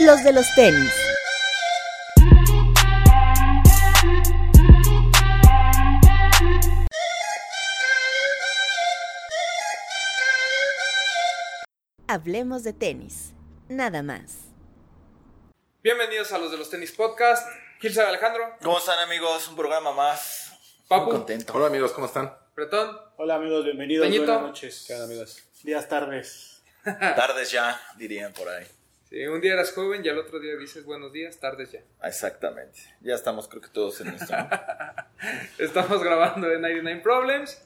los de los tenis. Hablemos de tenis, nada más. Bienvenidos a los de los tenis podcast. Gilsa Alejandro, ¿Cómo están amigos? Un programa más. Papu, Muy contento. Hola amigos, ¿cómo están? Bretón. Hola amigos, bienvenidos. Peñito. Buenas noches. ¿Qué onda amigos? Días, tardes. Tardes ya, dirían por ahí. Sí, un día eras joven y al otro día dices buenos días, tardes ya. Exactamente. Ya estamos creo que todos en esto. ¿no? Estamos grabando en 99 Problems.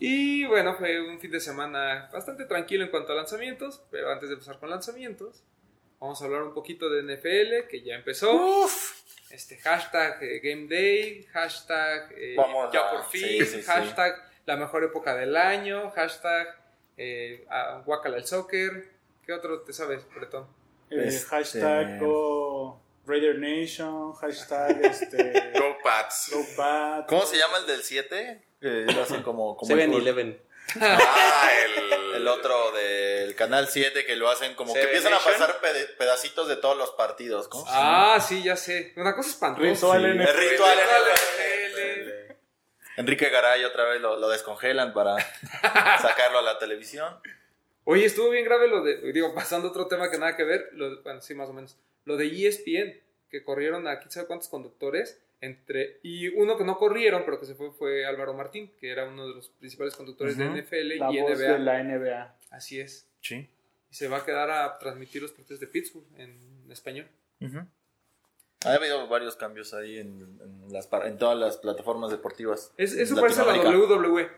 Y bueno, fue un fin de semana bastante tranquilo en cuanto a lanzamientos. Pero antes de empezar con lanzamientos, vamos a hablar un poquito de NFL, que ya empezó. Este hashtag eh, Game Day, hashtag eh, ya a- por fin, sí, sí, sí. hashtag la mejor época del año, hashtag eh, el soccer. ¿Qué otro te sabes, Bretón? Eh, Este- Hashtag Go Raider Nation. Hashtag este, Go Pats. Go. ¿Cómo se llama el del 7? Que lo hacen como, como el, 7-Eleven. Ah, el, el otro del canal 7 que lo hacen como que empiezan a pasar pedacitos de todos los partidos. ¿Cómo? Ah, sí, ya sé. Una cosa espantosa. Ritual Sí. NFL. El ritual NFL. Enrique Garay otra vez lo, lo descongelan para sacarlo a la televisión. Oye, estuvo bien grave lo de, digo, pasando a otro tema que nada que ver, lo de- bueno, sí, más o menos, lo de ESPN, que corrieron a quién sabe cuántos conductores, entre, y uno que no corrieron, pero que se fue, fue Álvaro Martín, que era uno de los principales conductores de NFL La y voz NBA. de la NBA. Así es. Sí. Y se va a quedar a transmitir los partidos de Pittsburgh en español. Ha habido varios cambios ahí en, en las, en todas las plataformas deportivas. Es, eso parece a la. WWE.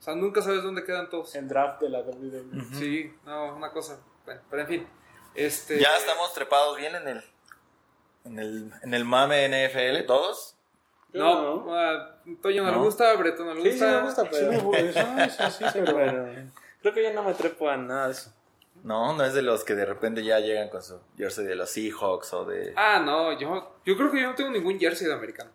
O sea, nunca sabes dónde quedan todos. En draft de la WWE. Sí, no, una cosa. Bueno, pero en fin. Este, Ya estamos trepados bien en el, en el, en el mame NFL, todos. No, Yo a Toño no, No. le gusta, a Breton no le gusta. sí me gusta, Sí, pero... me gusta, eso, sí, pero pero creo que ya no me trepo a nada de eso. No, no es de los que de repente ya llegan con su jersey de los Seahawks o de... Ah, no, yo, yo creo que yo no tengo ningún jersey de americano.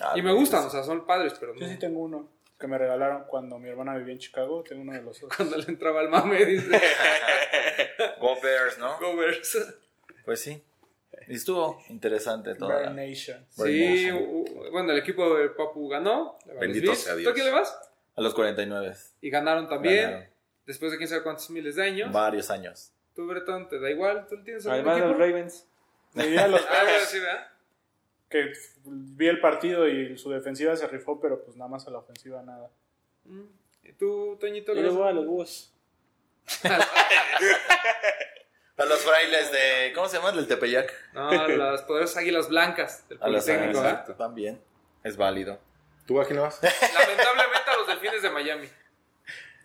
Ah, y me gustan, o sea, son padres, pero no. Yo sí tengo uno que me regalaron cuando mi hermana vivía en Chicago. Tengo uno de los dos. Cuando le entraba el mame, dice, Go Bears, ¿no? Go Bears. Pues sí. Y estuvo interesante todo. Bear Nation. Sí, bueno, el equipo de Papu ganó. le Bendito sea ¿Tú Dios. a quién le vas? A los 49. Y ganaron también, Ganaron. después de quién sabe cuántos miles de años. Varios años. Tú, Breton, te da igual, tú tienes algún Además los Ravens. Me a los Ah, bueno, Bears, sí, ¿verdad? Que vi el partido y su defensiva se rifó, pero pues nada más a la ofensiva nada. ¿Y tú, Toñito? Yo le le voy a los búhos. A los frailes de... ¿Cómo se llaman? Del Tepeyac. No, las poderosas águilas blancas del Politécnico. Exacto, También. Es válido. ¿Tú a quién vas? Lamentablemente a los delfines de Miami.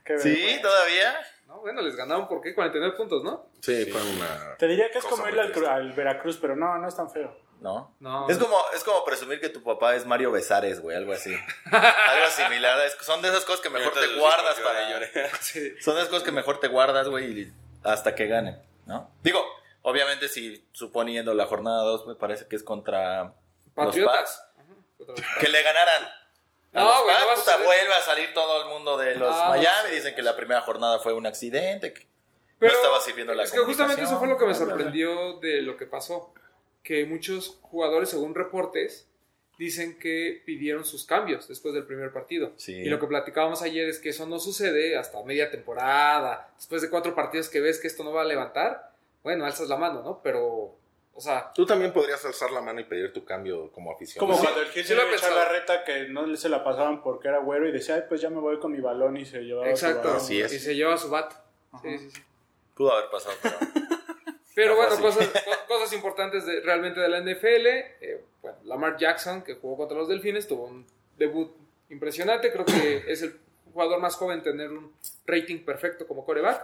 Qué ¿Sí? vergüenza. ¿Todavía? No, bueno, les ganaron por qué? 49 puntos, ¿no? Sí, fue una... Te diría que es Cosa como muy ir al, triste. al Veracruz, pero no, no es tan feo. ¿No? No. Es como, es como presumir que tu papá es Mario Besares, güey, algo así. algo similar. Es- son de esas cosas que mejor te guardas para... Sí. Son de esas cosas que mejor te guardas, güey, y hasta que ganen, ¿no? Digo, obviamente si suponiendo la jornada 2, me parece que es contra los Patriotas. Ajá, contra los Pats, que le ganaran. No, güey, no a vuelve a salir todo el mundo de los Ah, Miami. Dicen que la primera jornada fue un accidente, que Pero no estaba sirviendo la Es que justamente eso fue lo que me sorprendió de lo que pasó. Que muchos jugadores, según reportes, dicen que pidieron sus cambios después del primer partido. Sí. Y lo que platicábamos ayer es que eso no sucede hasta media temporada. Después de cuatro partidos que ves que esto no va a levantar, bueno, alzas la mano, ¿no? Pero, o sea, Tú también podrías alzar la mano y pedir tu cambio como aficionado. Como Sí, cuando el Gil sí se pensado. la reta que no se la pasaban porque era güero y decía, ay, pues ya me voy con mi balón y se llevaba su exacto. balón. Así es. Y se lleva su bat. Sí, sí, sí. Pudo haber pasado, pero... Pero No fue bueno, cosas, co- cosas importantes de, realmente de la NFL. eh, bueno, Lamar Jackson, que jugó contra los Delfines, tuvo un debut impresionante. Creo que es el jugador más joven en tener un rating perfecto como coreback.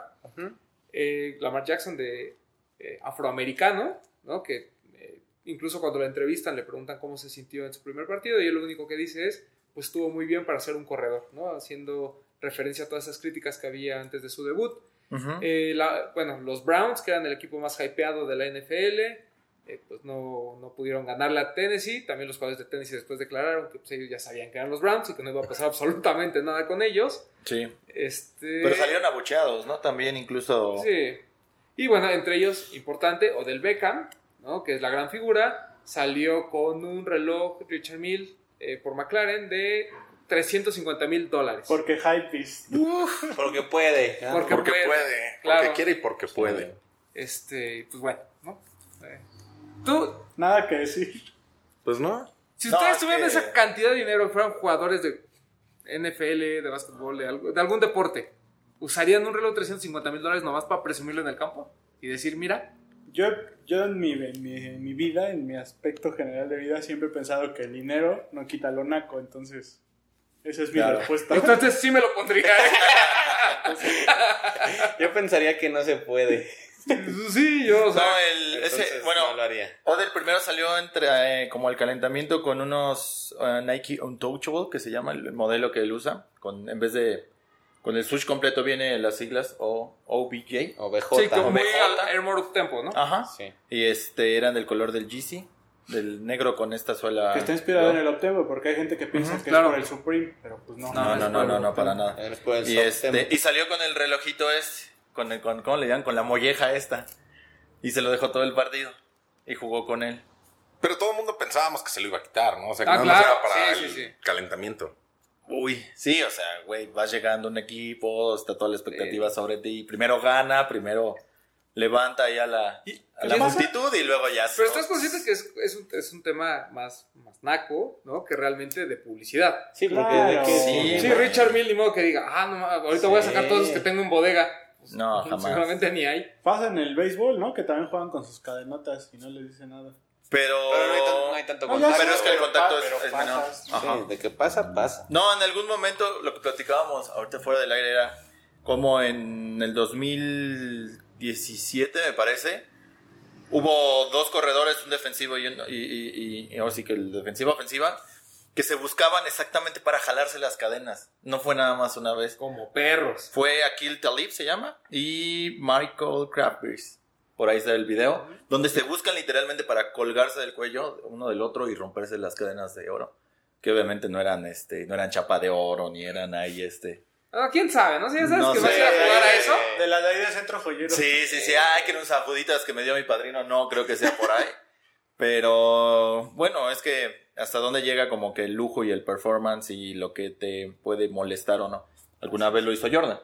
Eh, Lamar Jackson de eh, afroamericano, ¿no? Que eh, incluso cuando lo entrevistan le preguntan cómo se sintió en su primer partido y él lo único que dice es, pues estuvo muy bien para ser un corredor, ¿no? Haciendo referencia a todas esas críticas que había antes de su debut. Eh, la- bueno, los Browns, que eran el equipo más hypeado de la NFL, eh, pues no, no pudieron ganarle a Tennessee. También los jugadores de Tennessee después declararon que pues, ellos ya sabían que eran los Browns y que no iba a pasar absolutamente nada con ellos. Sí. Este, Pero salieron abucheados, ¿no? También incluso... Sí. Y bueno, entre ellos, importante, Odell Beckham, ¿no? que es la gran figura, salió con un reloj Richard Mille eh, por McLaren de 350 mil dólares. Porque Hypebeast. Porque puede. ¿no? Porque- Porque puede, puede. claro. Porque quiere y porque puede. Este, pues bueno, ¿no? Eh, Tú, Nada que decir. Pues no. si No, ustedes es tuvieran que- esa cantidad de dinero y fueran jugadores de NFL, de básquetbol, de, algo- de algún deporte, ¿usarían un reloj de 350 mil dólares nomás para presumirlo en el campo? Y decir, mira, Yo, yo en, mi, en, mi, en mi vida, en mi aspecto general de vida, siempre he pensado que el dinero no quita lo naco. Entonces, esa es mi Claro. respuesta. entonces sí me lo pondría. ¿eh? Yo pensaría que no se puede. sí, yo, o sea, No, el, ese, Entonces, bueno, no lo haría. Odell primero salió entre eh, como el calentamiento con unos eh, Nike Untouchable, que se llama el modelo que él usa. Con, en vez de. Con el switch completo viene las siglas o, OBJ. O BJ. sí, como muy Air Tempo, ¿no? Ajá. Sí. Y este eran del color del GC, del negro con esta suela. Que está inspirado en el Optempo, porque hay gente que piensa que claro. es por el Supreme, pero pues no. No, no, no, no, no, para nada. Y, este, y salió con el relojito este, con el, con, ¿cómo le llaman? Con la molleja esta. Y se lo dejó todo el partido. Y jugó con él. Pero todo el mundo pensábamos que se lo iba a quitar, ¿no? O sea, que Ah, más claro, era para sí, el sí, sí. calentamiento. Uy, sí, o sea, güey, vas llegando un equipo, está toda la expectativa sobre ti. Primero gana, primero levanta ahí a la, a la multitud y luego ya. Pero estás consciente que es, es, un, es un tema más, más naco, ¿no? Que realmente de publicidad. Sí, porque Claro. de que Sí, Sí. Richard Mill ni modo que diga, ah, no, ahorita voy a sacar todos los que tengo en bodega. Pues, No, jamás. Seguramente ni hay. Pasa en el béisbol, ¿no? Que también juegan con sus cadenotas y no les dice nada. Pero, Pero no hay, tan- no hay tanto No, ya contacto. pero es que el contacto es, es menor. pasas. Ajá. Sí, de que pasa, pasa. No, en algún momento lo que platicábamos ahorita fuera del aire era como en el 2017, me parece, hubo dos corredores, un defensivo y, un- y, y- y ahora sí que el defensivo ofensiva, que se buscaban exactamente para jalarse las cadenas. No fue nada más una vez. Como perros. Fue Akil Talib, se llama, y Michael Crafts. Por ahí está el video, donde se buscan literalmente para colgarse del cuello uno del otro y romperse las cadenas de oro. Que obviamente no eran, este, no eran chapa de oro, ni eran ahí, este. Ah, ¿Quién sabe? ¿No? Si ya sabes No que vas a sé. ir a jugar a eso. De la de ahí de centro joyero. Sí, sí, sí. Ay, que unos ajuditas que me dio mi padrino. No, creo que sea por ahí. Pero bueno, es que hasta dónde llega como que el lujo y el performance y lo que te puede molestar o no. Alguna vez lo hizo Jordan.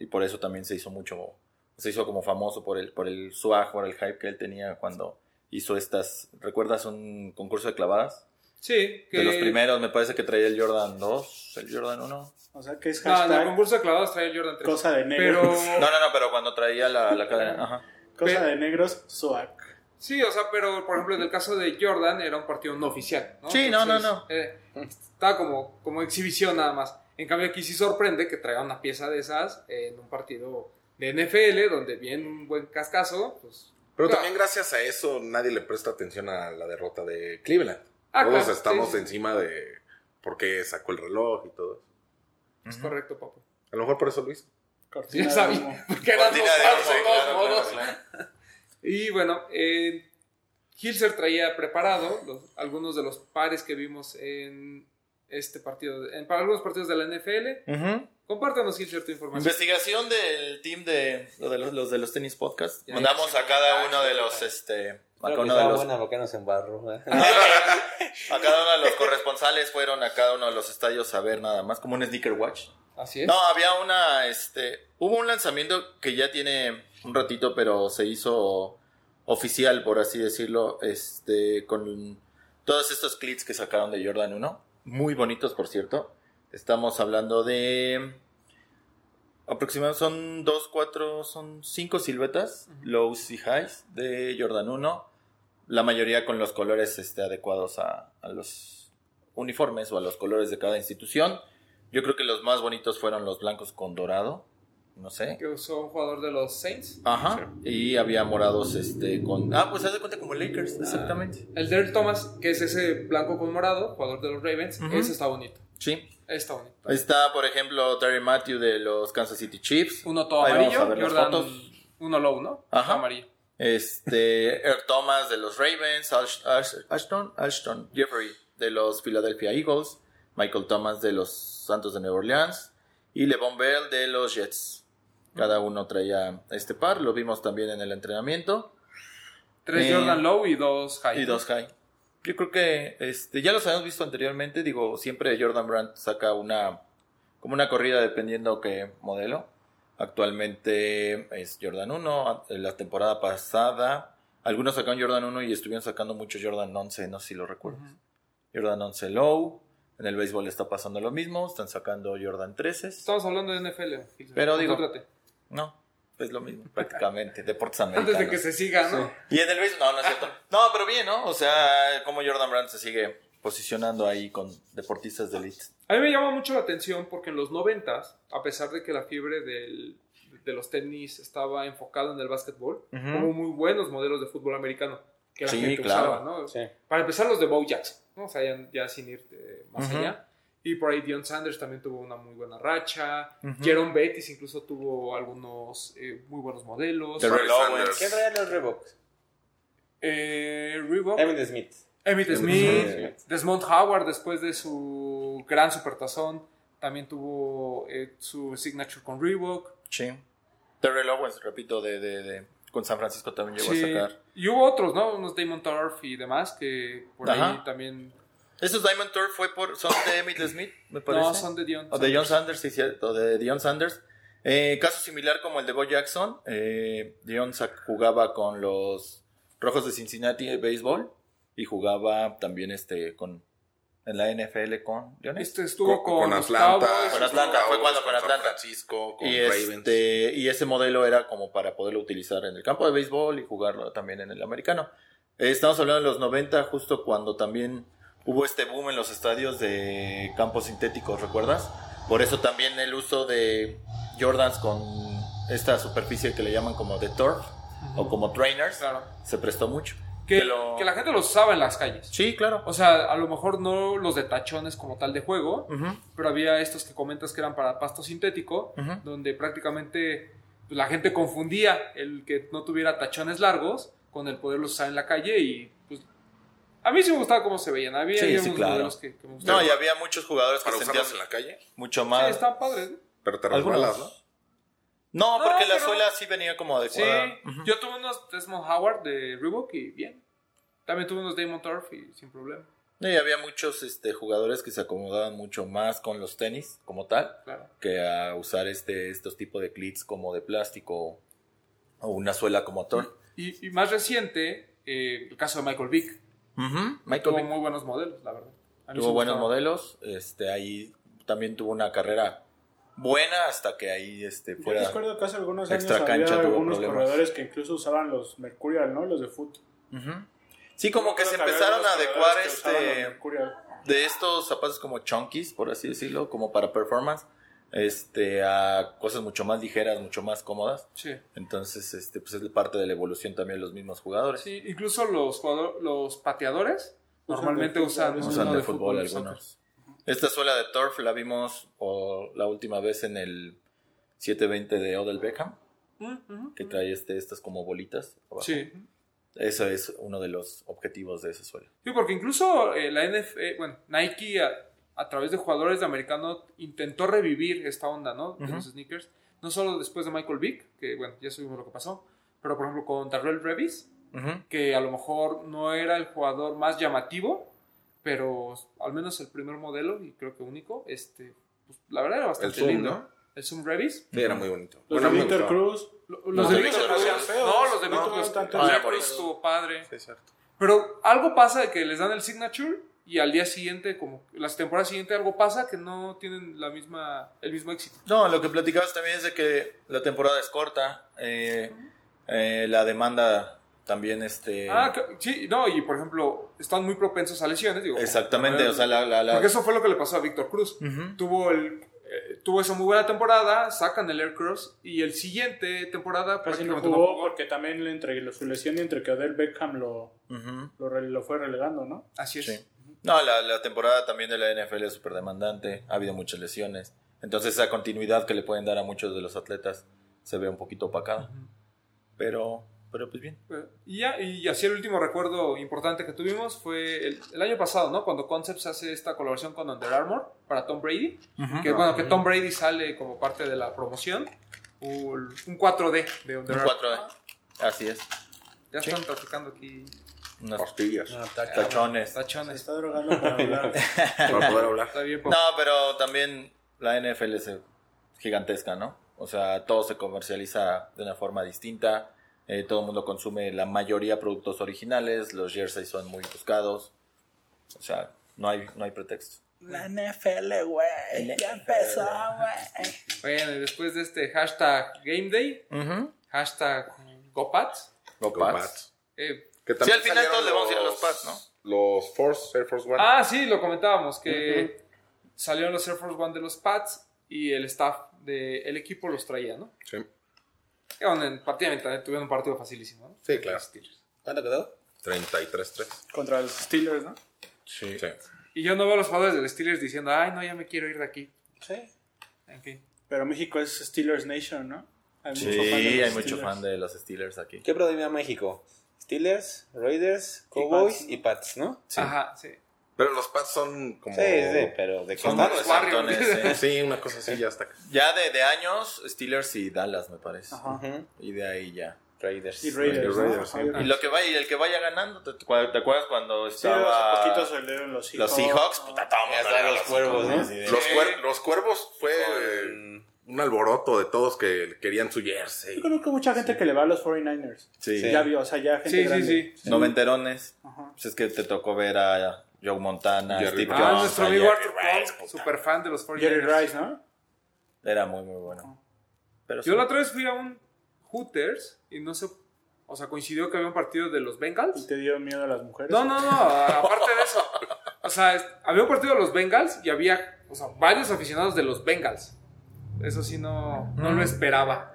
Y por eso también se hizo mucho, se hizo como famoso por el, por el swag, por el hype que él tenía cuando hizo estas, ¿recuerdas un concurso de clavadas? Sí. Que... De los primeros, me parece que traía el Jordan 2, el Jordan 1. O sea que es No, en el hashtag concurso de clavados trae el Jordan 3. cosa de Pero... negros. No, no, no, pero cuando traía la, la cadena, ajá. Cosa Pero- de negros, swag. Sí, o sea, pero por ejemplo en el caso de Jordan era un partido no oficial, ¿no? Sí, no, no, no. eh, estaba como, como exhibición nada más. En cambio aquí sí sorprende que traiga una pieza de esas en un partido de NFL donde viene un buen cascazo, pues... Pero también gracias a eso nadie le presta atención a la derrota de Cleveland. Ah, Todos claro, estamos sí. encima de por qué sacó el reloj y todo. Es correcto, papu. A lo mejor por eso lo hizo. Cortina Ya sabía, porque eran dos Cortina de falsos, humo, dos claro, claro, modos. claro. Y bueno, eh, Hilser traía preparado los- algunos de los pares que vimos en este partido, en, para algunos partidos de la NFL. Ujú. Compártanos, Hilser, tu información. Investigación del team de, lo de los, los de los tenis podcast. Ya, Mandamos a cada uno de los, este, a cada uno de los. ¿eh? a cada uno de los corresponsales fueron a cada uno de los estadios a ver nada más, como un sneaker watch. Así es. No, había una, este, hubo un lanzamiento que ya tiene un ratito, pero se hizo oficial, por así decirlo, este, con todos estos clips que sacaron de Jordan 1, muy bonitos, por cierto. Estamos hablando de aproximadamente son dos, cuatro, son cinco siluetas, lows y highs de Jordan 1, la mayoría con los colores este, adecuados a, a los uniformes o a los colores de cada institución. Yo creo que los más bonitos fueron los blancos con dorado. No sé. Que usó un jugador de los Saints. Ajá. Y había morados este con. Ah, pues haz de cuenta como Lakers, exactamente. El Derek Thomas, que es ese blanco con morado, jugador de los Ravens, ese está bonito. Sí. Está bonito. Está, por ejemplo, Terry Matthew de los Kansas City Chiefs. Uno todo Ahí vamos amarillo, a ver las Jordan fotos. uno low, ¿no? Ajá. Amarillo. Este, Eric Thomas de los Ravens, Ash- Ash- Ashton, Ashton Jeffrey de los Philadelphia Eagles, Michael Thomas de los Santos de Nueva Orleans y LeVon Bell de los Jets. Cada uno traía este par, lo vimos también en el entrenamiento. Tres Eh, Jordan Low y dos High. Y dos high. Yo creo que este, ya los habíamos visto anteriormente. Digo, siempre Jordan Brand saca una como una corrida dependiendo qué modelo. Actualmente es Jordan 1. En la temporada pasada, algunos sacaron Jordan 1 y estuvieron sacando mucho Jordan 11. No sé si lo recuerdas. Jordan 11 Low. En el béisbol está pasando lo mismo. Están sacando Jordan 13. Estamos hablando de NFL. Pero digo-. No, es lo mismo prácticamente. Deportes americanos. Antes de que se siga, ¿no? Y en el béisbol, no, no es cierto. No, pero bien, ¿no? O sea, como Jordan Brand se sigue posicionando ahí con deportistas de elite. A mí me llama mucho la atención porque en los noventas, a pesar de que la fiebre del- de los tenis estaba enfocada en el básquetbol, hubo muy buenos modelos de fútbol americano que la Sí, gente claro. usaba, ¿no? Sí. Para empezar los de Bo Jackson, ¿no? O sea, ya, ya sin ir eh, más allá. Y por ahí Dion Sanders también tuvo una muy buena racha. Ujú. Jerome Bettis incluso tuvo algunos eh, muy buenos modelos. Terrell Barry Owens. ¿Quién traía los Reeboks? Eh, Reebok, Emmitt Smith. Emmitt Smith, Smith. Desmond Howard después de su gran supertazón también tuvo eh, su signature con Reebok. Sí. Terrell Owens, repito, de, de, de- con San Francisco también llegó Sí. a sacar. Y hubo otros, ¿no? Unos Damon Turf y demás que por ahí también... Esos Diamond Tour fue por, son de Emmitt Smith, me parece. No, son de Dion. O de John Sanders, sí, cierto, de Dion Sanders. Eh, caso similar como el de Bo Jackson. Eh, Dion jugaba con los Rojos de Cincinnati de béisbol y jugaba también este con en la NFL con Leones. Este estuvo Con, con, con los Atlanta. Cowboys. Con Atlanta, fue cuando con San Atlanta. Francisco, con y, Ravens. este, y ese modelo era como para poderlo utilizar en el campo de béisbol y jugarlo también en el americano. Eh, estamos hablando de los 90, justo cuando también hubo este boom en los estadios de campos sintéticos, ¿recuerdas? Por eso también el uso de Jordans con esta superficie que le llaman como de turf o como trainers Claro. se prestó mucho. Que, Que lo- que la gente los usaba en las calles. Sí, claro. O sea, a lo mejor no los de tachones como tal de juego, pero había estos que comentas que eran para pasto sintético, donde prácticamente pues, la gente confundía el que no tuviera tachones largos con el poderlos usar en la calle y a mí sí me gustaba cómo se veían. Había Sí, sí, claro. que, que me gustaban. No, y había muchos jugadores que Para sentían en la calle. mucho Sí, más. están padres. ¿no? Pero te resbalas, ¿no? No, No, porque la pero- suela sí venía como Sí, adecuada. yo tuve unos Desmond Howard de Reebok y bien. También tuve unos Damon Turf y sin problema, No, y había muchos este, jugadores que se acomodaban mucho más con los tenis como tal claro. que a usar este, estos tipos de clits como de plástico o una suela como Thor. Y, y más reciente, eh, el caso de Michael Vick. Michael Tuvo Vick muy buenos modelos, la verdad. Tuvo buenos gustaba. modelos. Este, ahí también tuvo una carrera buena hasta que ahí este, Yo fuera. recuerdo que hace algunos años extra cancha había tuvo algunos problemas. corredores que incluso usaban los Mercurial, ¿no? Los de foot. Sí, como que se empezaron a adecuar este Mercurial. de estos zapatos como chunkies, por así decirlo, como para performance, este, a cosas mucho más ligeras, mucho más cómodas. Sí. Entonces, este, pues es parte de la evolución también de los mismos jugadores. Sí, incluso los jugador- los pateadores Usan normalmente de usan, uno Usan de de fútbol algunos. Esta suela de Turf la vimos o, la última vez en el 720 de Odell Beckham, Mm, que trae este, estas como bolitas. abajo. Sí. Eso es uno de los objetivos de esa suela. Sí, porque incluso eh, la NFL, bueno, Nike a, través de jugadores de americano intentó revivir esta onda, ¿no? De Ujú. los sneakers. No solo después de Michael Vick, que bueno, ya sabemos lo que pasó, pero por ejemplo con Darrell Revis, Ujú. que a lo mejor no era el jugador más llamativo, pero al menos el primer modelo, y creo que único, este, pues, la verdad era El bastante Zoom, lindo. ¿no? El Zoom Revis. Sí, era muy bonito. Los Bueno, de Víctor. Cruz. Lo- No, Los de de Víctor Víctor Cruz. No, los de No, Víctor no Cruz. El de Ah, Cruz estuvo padre. Sí, cierto. Pero algo pasa de que les dan el signature y al día siguiente, como las temporadas siguientes, algo pasa que no tienen la misma, el mismo éxito. No, lo que platicabas también es de que la temporada es corta, eh, eh, la demanda también, este... Ah, que- sí, no, y por ejemplo, están muy propensos a lesiones. Digo, exactamente, como- o sea, la... la, la- Porque eso fue lo que le pasó a Víctor Cruz. Tuvo el eh, tuvo esa muy buena temporada, sacan el Air Cross y el siguiente temporada Casi no prácticamente jugó porque también le entre su lesión y entre que Odell Beckham lo, lo, lo fue relegando, ¿no? Así es. Sí. No, la, la temporada también de la NFL es súper demandante, ha habido muchas lesiones, entonces esa continuidad que le pueden dar a muchos de los atletas se ve un poquito opacada, pero, pero pues bien. Y, ya, y así el último recuerdo importante que tuvimos fue el, el año pasado, ¿no? Cuando Concepts hace esta colaboración con Under Armour para Tom Brady. Que bueno, que Tom Brady sale como parte de la promoción. Un, un 4D de Under Un Armour. 4D, así es. Ya están traficando aquí Unas Pastillas. No, tachones. Se tachones. está drogando para hablar. Para poder hablar. Está bien, No, pero también la NFL es gigantesca, ¿no? O sea, todo se comercializa de una forma distinta. eh, todo el mundo consume la mayoría productos originales. Los jerseys son muy buscados. O sea, no hay, no hay pretexto. La NFL, güey. Ya empezó, güey. Bueno, y después de este hashtag Game Day, hashtag GoPats. Go Los Pats. Pats. eh, Que Sí, al final todos le vamos a ir a los Pats, ¿no? Los Force, Air Force One. ah, sí, lo comentábamos, que salieron los Air Force One de los Pats y el staff del equipo los traía, ¿no? Sí. Y bueno, en partida mental tuvieron un partido facilísimo, ¿no? Sí, claro. ¿Cuánto quedó? 33-3. Contra los Steelers, ¿no? Sí. Y yo no veo a los jugadores del Steelers diciendo, ay, no, ya me quiero ir de aquí. Sí. En fin. Pero México es Steelers Nation, ¿no? Hay Sí, mucho fan de los hay mucho Steelers. fan de los Steelers aquí. ¿Qué predomina México? Steelers, Raiders, Cowboys Pats. y Pats, ¿no? Sí. Ajá, sí. Pero los Pats son como. Sí, sí, pero de Son los? Warriors. Santones, sí. Sí, una cosa así ya está. Ya de, de años, Steelers y Dallas, me parece. Ajá. Y de ahí ya. Raiders. Y Raiders, Raiders, ¿no? sí. Ajá. Y lo que vaya, y el que vaya ganando, ¿te, te acuerdas cuando Sí, estaba hace poquito salieron los Seahawks. los Seahawks? Puta, todo el mundo Ya le están va a los cuervos, ¿no? Los, Sí. cuer- los cuervos fue eh, Con- un alboroto de todos que querían su jersey. Yo conozco mucha gente que le va a los 49ers. Sí. Sí. Ya vio, o sea, ya gente Sí, sí, grande. sí. Noventerones. Ajá. Pues es que te tocó ver a Joe Montana, Jerry Steve. Ah, Jones, nuestro amigo Arthur Rice, super fan de los 49ers. Jerry Rice, ¿no? Era muy, muy bueno. Pero sí. Yo la otra vez fui a un Hooters y no sé, o sea, coincidió que había un partido de los ¿Y Bengals. te dio miedo a las mujeres? No, no, no, aparte de eso. O sea, había un partido de los Bengals y había, o sea, varios aficionados de los Bengals. Eso sí no, no lo esperaba.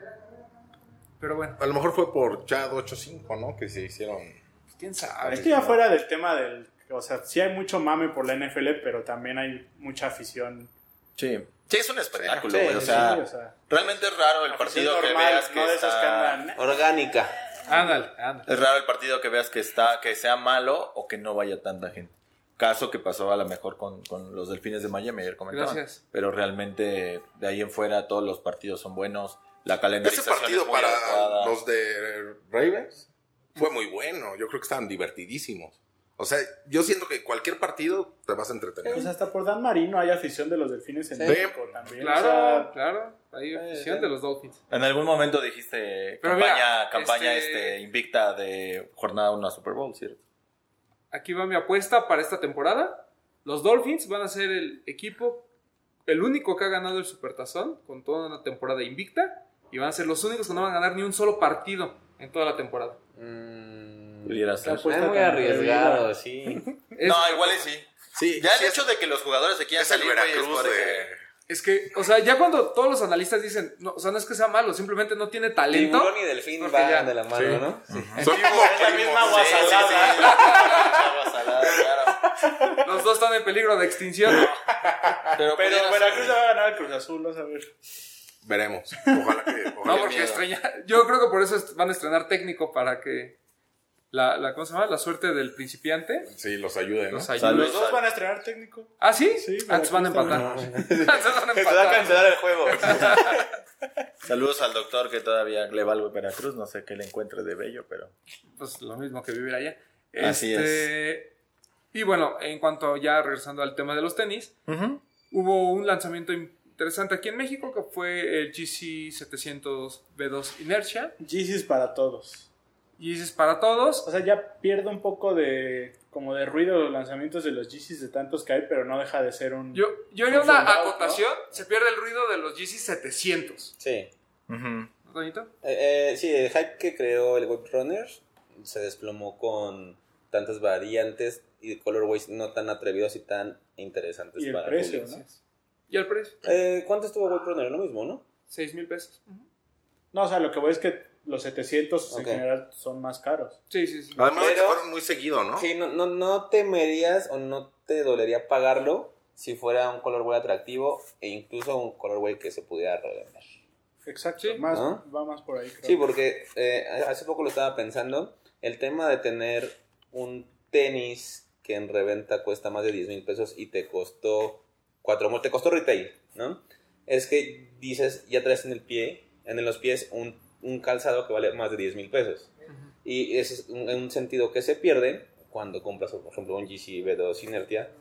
Pero bueno, A lo mejor fue por Chad 8-5, ¿no? Que se hicieron. pues, quién sabe. Es que ya fuera del tema del... O sea, sí hay mucho mame por la NFL, pero también hay mucha afición. Sí. Sí, es un espectáculo, Sí, güey. O sea, sí, o sea, realmente es raro el partido que veas que no de esas que está... andan... Orgánica. Ándale, ándale. Es raro el partido que veas que está, que sea malo o que no vaya tanta gente. Caso que pasó a lo mejor con, con los delfines de Miami, ayer comentaban. Gracias. Pero realmente de ahí en fuera todos los partidos son buenos. La Ese calendarización partido es muy para adecuada. los de Ravens fue muy bueno. Yo creo que estaban divertidísimos. O sea, yo siento que cualquier partido te vas a entretener. Pues hasta por Dan Marino hay afición de los delfines en Sí. México también. o Claro, sea, claro. Hay afición sí. de los Dolphins. En algún momento dijiste Pero campaña, mira, campaña este- este... invicta de jornada 1 a Super Bowl, ¿cierto? Aquí va mi apuesta para esta temporada. Los Dolphins van a ser el equipo, el único que ha ganado el Supertazón con toda una temporada invicta. Y van a ser los únicos que no van a ganar ni un solo partido en toda la temporada. Mm, Pudiera ser. apuesta es muy arriesgado, sí. Es, No, igual y sí. Sí, Ya sí el es- hecho de que los jugadores se quieran es el salir, güey, es Veracruz porque- de. Es que, o sea, ya cuando todos los analistas dicen, no, o sea, no es que sea malo, simplemente no tiene talento. Tiburón y delfín Porque van ya- de la mano, Sí. ¿no? Son como es la misma agua Sí, sí, salada. sí. Claro. Los dos están en peligro de extinción. Pero, Pero Veracruz le va a ganar al Cruz Azul, vas a ver. Veremos. Ojalá que. No, Ojalá porque miedo. extraña. Yo creo que por eso van a estrenar técnico para que la, la, ¿cómo se llama? La suerte del principiante Sí, los ayude, ¿no? los ayude. Salud. Los dos van a estrenar técnico. ¿Ah, sí? Sí, Antes van a empatar. Antes van a Se va a empatar. cancelar el juego. Saludos al doctor que todavía le va al Veracruz. No sé qué le encuentre de bello, pero. Pues lo mismo que vivir allá. Así Este, Y bueno, en cuanto ya regresando al tema de los tenis, hubo un lanzamiento interesante aquí en México que fue el GC 700 B2 Inertia. Yeezys para todos. Yeezys para todos. O sea, ya pierde un poco de como de ruido los lanzamientos de los Yeezys de tantos que hay, pero no deja de ser un... Yo, yo haría una ¿no? acotación. Se pierde el ruido de los GC 700. Sí. ¿No, Toñito? Eh, eh, sí, el hype que creó el Web Runner se desplomó con tantas variantes y colorways no tan atrevidos y tan interesantes Y el para precio. ¿no? ¿Y el precio? Eh, ¿Cuánto estuvo Web Runner? Lo mismo, ¿no? 6 mil pesos. No, o sea, lo que voy es que los 700 Ok. en general son más caros. Sí, sí, sí. Además Pero- fueron muy seguido, ¿no? Sí, no, no, no temerías o no te dolería pagarlo si fuera un colorway atractivo e incluso un colorway que se pudiera revender. Exacto. Sí. Más, ¿No? Va más por ahí, creo. Sí, porque eh, hace poco lo estaba pensando, el tema de tener un tenis que en reventa cuesta más de 10 mil pesos y te costó 4 mil, te costó retail, ¿no? Es que dices, ya traes en el pie, en los pies un, un calzado que vale más de 10 mil pesos. Y ese es un, un sentido que se pierde cuando compras, por ejemplo, un GC V2 Inertia,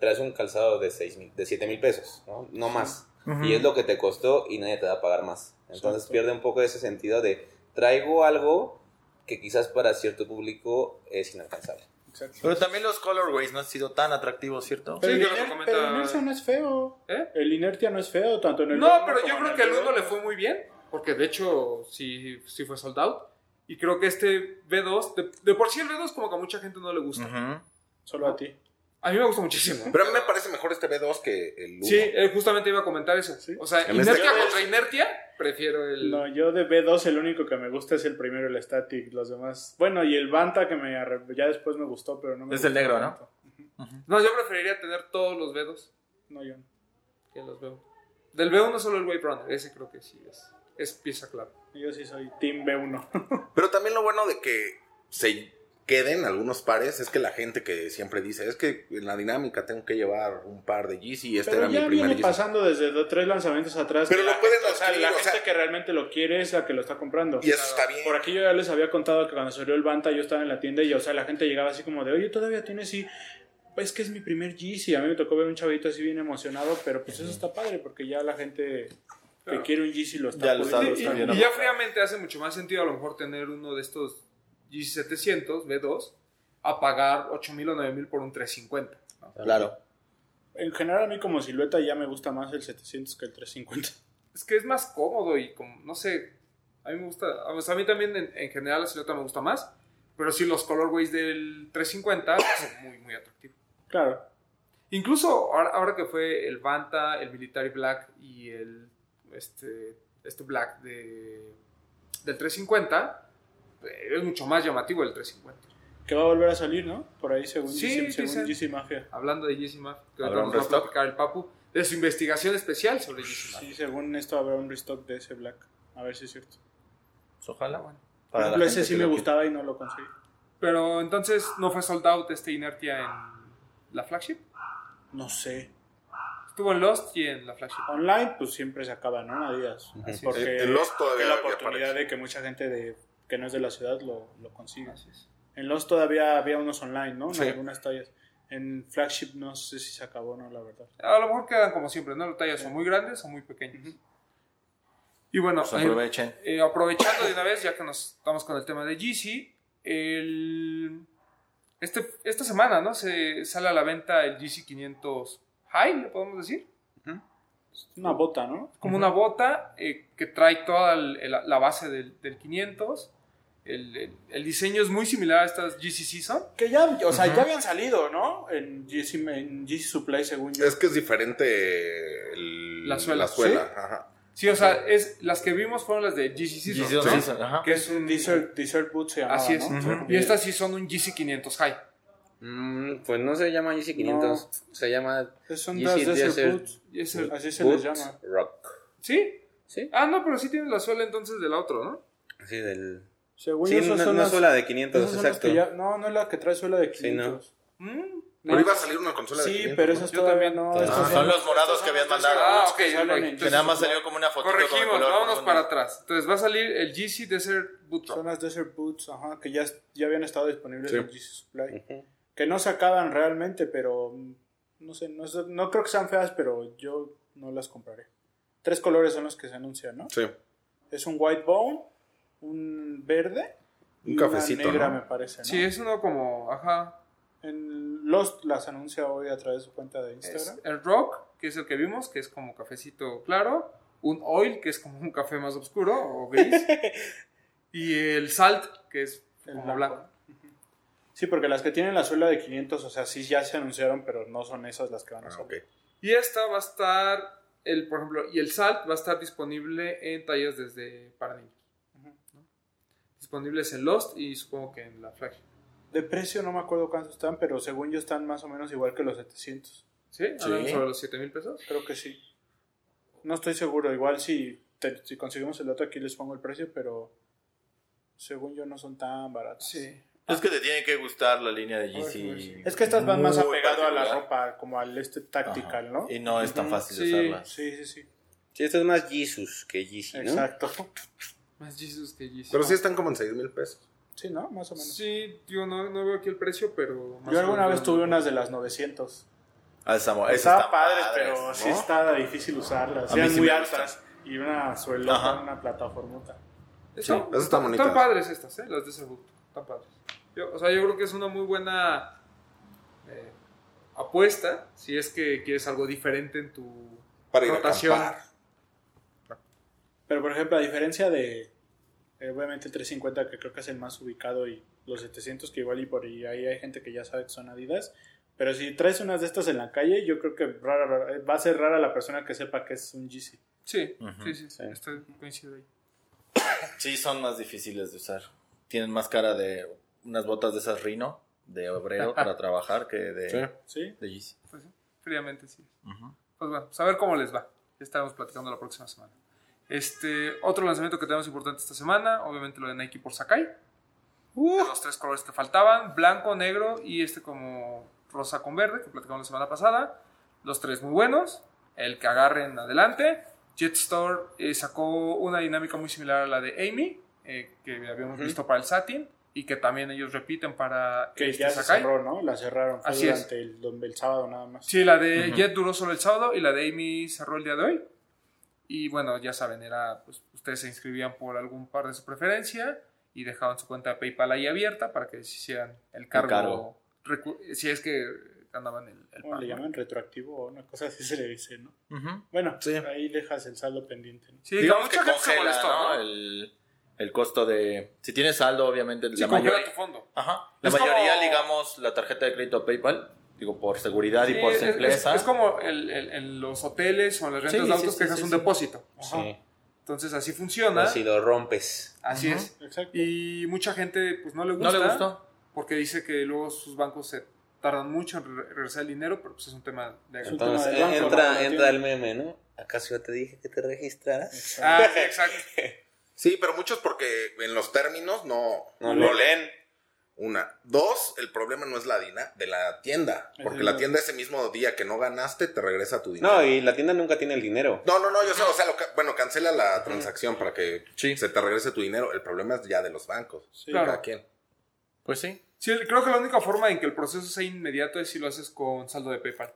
traes un calzado de, seis mil- de 7 mil pesos, ¿no? No más. Y es lo que te costó y nadie te va a pagar más. Entonces Exacto. pierde un poco ese sentido de traigo algo que quizás para cierto público es inalcanzable. Exacto. Pero también los colorways no han sido tan atractivos, ¿cierto? Pero, Sí, el iner- comenta- pero el inercia no es feo. ¿Eh? El inertia no es feo, tanto en el No, uno pero yo creo que al V2. 1 le fue muy bien, porque de hecho sí, sí fue sold out. Y creo que este V2, de, de por sí el V2 como que a mucha gente no le gusta. Solo a ti. A mí me gusta muchísimo. Pero a mí me parece mejor este B2 que el 1. Sí, eh, justamente iba a comentar eso. Sí. O sea, En este- contra inertia, prefiero el... No, yo de B2 el único que me gusta es el primero, el Static. Los demás. Bueno, y el Banta que me arre- ya después me gustó, pero no me Es el negro, ¿no? No, yo preferiría tener todos los V2 No, yo no. que los veo. Del V1 solo el Wave Runner, ese creo que sí es, es pieza clave. Yo sí soy Team B1. Pero también lo bueno de que se queden algunos pares es que la gente que siempre dice, es que en la dinámica tengo que llevar un par de Yeezy y este pero era mi ya primer viene Yeezy. pasando desde tres lanzamientos atrás. Pero lo la pueden o sea, la o gente sea- que realmente lo quiere es la que lo está comprando. Y eso está bien. Por aquí yo ya les había contado que cuando salió el Banta yo estaba en la tienda y, o sea, la gente llegaba así como de, oye, todavía tienes y pues que es mi primer Yeezy. A mí me tocó ver un chavito así bien emocionado, pero pues eso está padre porque ya la gente que quiere un Yeezy lo está Ya lo está- lo Y, está ya fríamente hace mucho más sentido a lo mejor tener uno de estos G700 V2 a pagar 8000 o 9000 por un 350. ¿no? Claro. En general a mí como silueta ya me gusta más el 700 que el 350. Es que es más cómodo y como, no sé, a mí me gusta, o sea, a mí también en, en general la silueta me gusta más, pero sí los colorways del 350 son muy, muy atractivos. Claro. Incluso ahora, ahora que fue el Vanta, el Military Black y el este, este Black de, del 350, eh, es mucho más llamativo el 350. Que va a volver a salir, ¿no? Por ahí según, Sí, Yeezy- según dicen. Yeezy Mafia. Hablando de Yeezy Mafia, que ¿Habrá ahorita un nos va a platicar el Papu, de su investigación especial sobre Yeezy Mafia. Sí, según esto habrá un restock de ese Black. A ver si es cierto. Pues Ojalá. Bueno. Por Para la ejemplo, ese sí me gustaba y no lo conseguí. Pero entonces no fue sold out este Inertia en la flagship. No sé. Estuvo en Lost y en la flagship. Online, pues siempre se acaba, ¿no? Adidas. Así Porque En Lost todavía la oportunidad de que mucha gente de, que no es de la ciudad lo, lo consiga. Así es. En Lost todavía había unos online, ¿no? En Sí. algunas tallas. En Flagship no sé si se acabó o no, la verdad. A lo mejor quedan como siempre, ¿no? Las tallas son muy grandes o muy pequeñas. Y bueno, Pues eh, aprovechen. eh, aprovechando de una vez, ya que nos estamos con el tema de Yeezy, el, este, esta semana, ¿no? Se sale a la venta el Yeezy 500 High, le podemos decir. Una bota, ¿no? como una bota eh, que trae toda el- el- la base del, del 500. El, el- el diseño es muy similar a estas GC Season. Que ya, o sea, ya habían salido, ¿no? En GC, en GC Supply, según yo. Es que es diferente el- La suela. ajá. Sí, o sea, es, las que vimos fueron las de GC Season. Sí, ¿no? sí, sí, ajá. Que es un... Desert, Desert Boot se llamaba, Así es. ¿no? Y estas sí son un GC 500 High. Mm, pues no se llama GC 500, se llama Son Yeezy las Desert, Desert Boots. Es Así se les llama. Rock. ¿Sí? ¿Sí? Ah, no, pero sí tiene la suela entonces del otro, ¿no? Así del... Según Sí, no, esas no son las- suela de 500, esas son las exacto. ya- no, no es la que trae suela de Sí, no. 500. Mm. Pero iba a salir una consola de Sí, 500, pero ¿no? esas todavía también. no. Ah, estas son los morados que habían son mandado. Ah, ok, Boots que Entonces, nada más salió como una foto Corregimos, color. vámonos para atrás. Entonces va a salir el GC Desert Boot Drop. Son las Desert Boots, ajá, que ya, ya habían estado disponibles Sí. en GC Supply. Ujú. Que no se acaban realmente, pero mm, no sé, no, sé- no creo que sean feas, pero yo no las compraré. Tres colores son los que se anuncian, ¿no? Sí. Es un white bone, un verde Un y cafecito, una negra, ¿no? me parece, ¿no? Sí, es uno como, ajá, En Lost las anuncia hoy a través de su cuenta de es Instagram. el Rock, que es el que vimos, que es como cafecito claro, un Oil, que es como un café más oscuro o gris, y el Salt, que es El como blanco. blanco. Sí, porque las que tienen la suela de 500, o sea, sí ya se anunciaron, pero no son esas las que van a Ah, salir. Y esta va a estar, el, por ejemplo, y el Salt va a estar disponible en tallas desde para niños. Disponibles en Lost y supongo que en la flagship. De precio no me acuerdo cuántos están, pero según yo están más o menos igual que los 700. ¿Sí? ¿Hablan Sí. sobre los 7 mil pesos? Creo que sí. No estoy seguro, igual si, te- si conseguimos el dato aquí les pongo el precio, pero según yo no son tan baratos. Sí. Es que te tiene que gustar la línea de. GC. Es que estas van más apegado a la ropa, como al este tactical, Ajá. ¿no? Y no es tan fácil Sí. usarlas. Sí, sí, sí. Sí, esto es más Jesus que Yeezy, ¿no? Exacto. Más Jesus que Jesus. Pero sí están como en 6 mil pesos. Sí, ¿no? Más o menos. Sí, yo no, no veo aquí el precio, pero... más Yo alguna vez tuve unas de las 900. Ah, esa esas Estaban están padres, padres, pero ¿no? sí está difícil usarlas. Eran sí muy altas. Y una suelota, una plataformota. Están, Sí, esas están bonitas. están padres estas, ¿eh? Las de Sebut. Están padres. Yo- o sea, yo creo que es una muy buena eh, apuesta si es que quieres algo diferente en tu Para ir a rotación. Pero, por ejemplo, a diferencia de, eh, obviamente, el 350, que creo que es el más ubicado, y los 700, que igual y por ahí hay gente que ya sabe que son Adidas. Pero si traes unas de estas en la calle, yo creo que rara- rara- va a ser rara la persona que sepa que es un Yeezy. Sí, sí, sí, Sí. Estoy coincido ahí. Sí, son más difíciles de usar. Tienen más cara de unas botas de esas Rino, de obrero para trabajar, que de, Sí. ¿Sí? de Yeezy. Pues sí, fríamente sí. Ujú. Pues bueno, pues a ver cómo les va. Ya estaremos platicando la próxima semana. Este, otro lanzamiento que tenemos importante esta semana, obviamente lo de Nike por Sakai. Los tres colores que faltaban, blanco, negro y este como rosa con verde, que platicamos la semana pasada. Los tres muy buenos, el que agarren adelante. Jetstar eh, sacó una dinámica muy similar a la de Amy, eh, que habíamos visto para el Satin, y que también ellos repiten para Que este ya se cerró, ¿no? La cerraron. Fue Así es. durante el, dom- el sábado nada más. Sí, la de Jet duró solo el sábado y la de Amy cerró el día de hoy. Y bueno, ya saben, era, pues, ustedes se inscribían por algún par de su preferencia y dejaban su cuenta de PayPal ahí abierta para que se hicieran el cargo. si es que ganaban el, el ¿Cómo pago. le llaman? Retroactivo o una cosa así se le dice, ¿no? Ujú. Bueno, Sí. ahí dejas el saldo pendiente. ¿no? Sí, Digamos que mucha gente se molestó, ¿no? ¿no? el, el costo de... Si tienes saldo, obviamente, Sí, la mayoría... tu fondo. Ajá. La Es mayoría como- ligamos la tarjeta de crédito a PayPal, digo, por seguridad y Sí, por es, es- simpleza. es como el- el- en los hoteles o en las rentas Sí, de autos sí, que sí, dejas sí, un sí. depósito. Ajá. Sí. Entonces así funciona. Si lo rompes. Así Ujú. es. Exacto. Y mucha gente pues no le ¿No gusta. le gustó? porque dice que luego sus bancos se tardan mucho en re- regresar el dinero, pero pues es un tema de Entonces tema del banco, ¿no? entra, No entra el meme, ¿no? ¿Acaso yo te dije que te registraras? Ah, sí, exacto. Sí, pero muchos porque en los términos no, No no leen. leen. Una. Dos, el problema no es la dina de la tienda. Porque la tienda ese mismo día que no ganaste te regresa tu dinero. No, y la tienda nunca tiene el dinero. No, no, no, yo sé, o sea, lo ca- bueno, cancela la transacción para que Sí. se te regrese tu dinero. El problema es ya de los bancos. Sí. Claro. Cada quien. Pues sí. Sí, creo que la única forma en que el proceso sea inmediato es si lo haces con saldo de PayPal.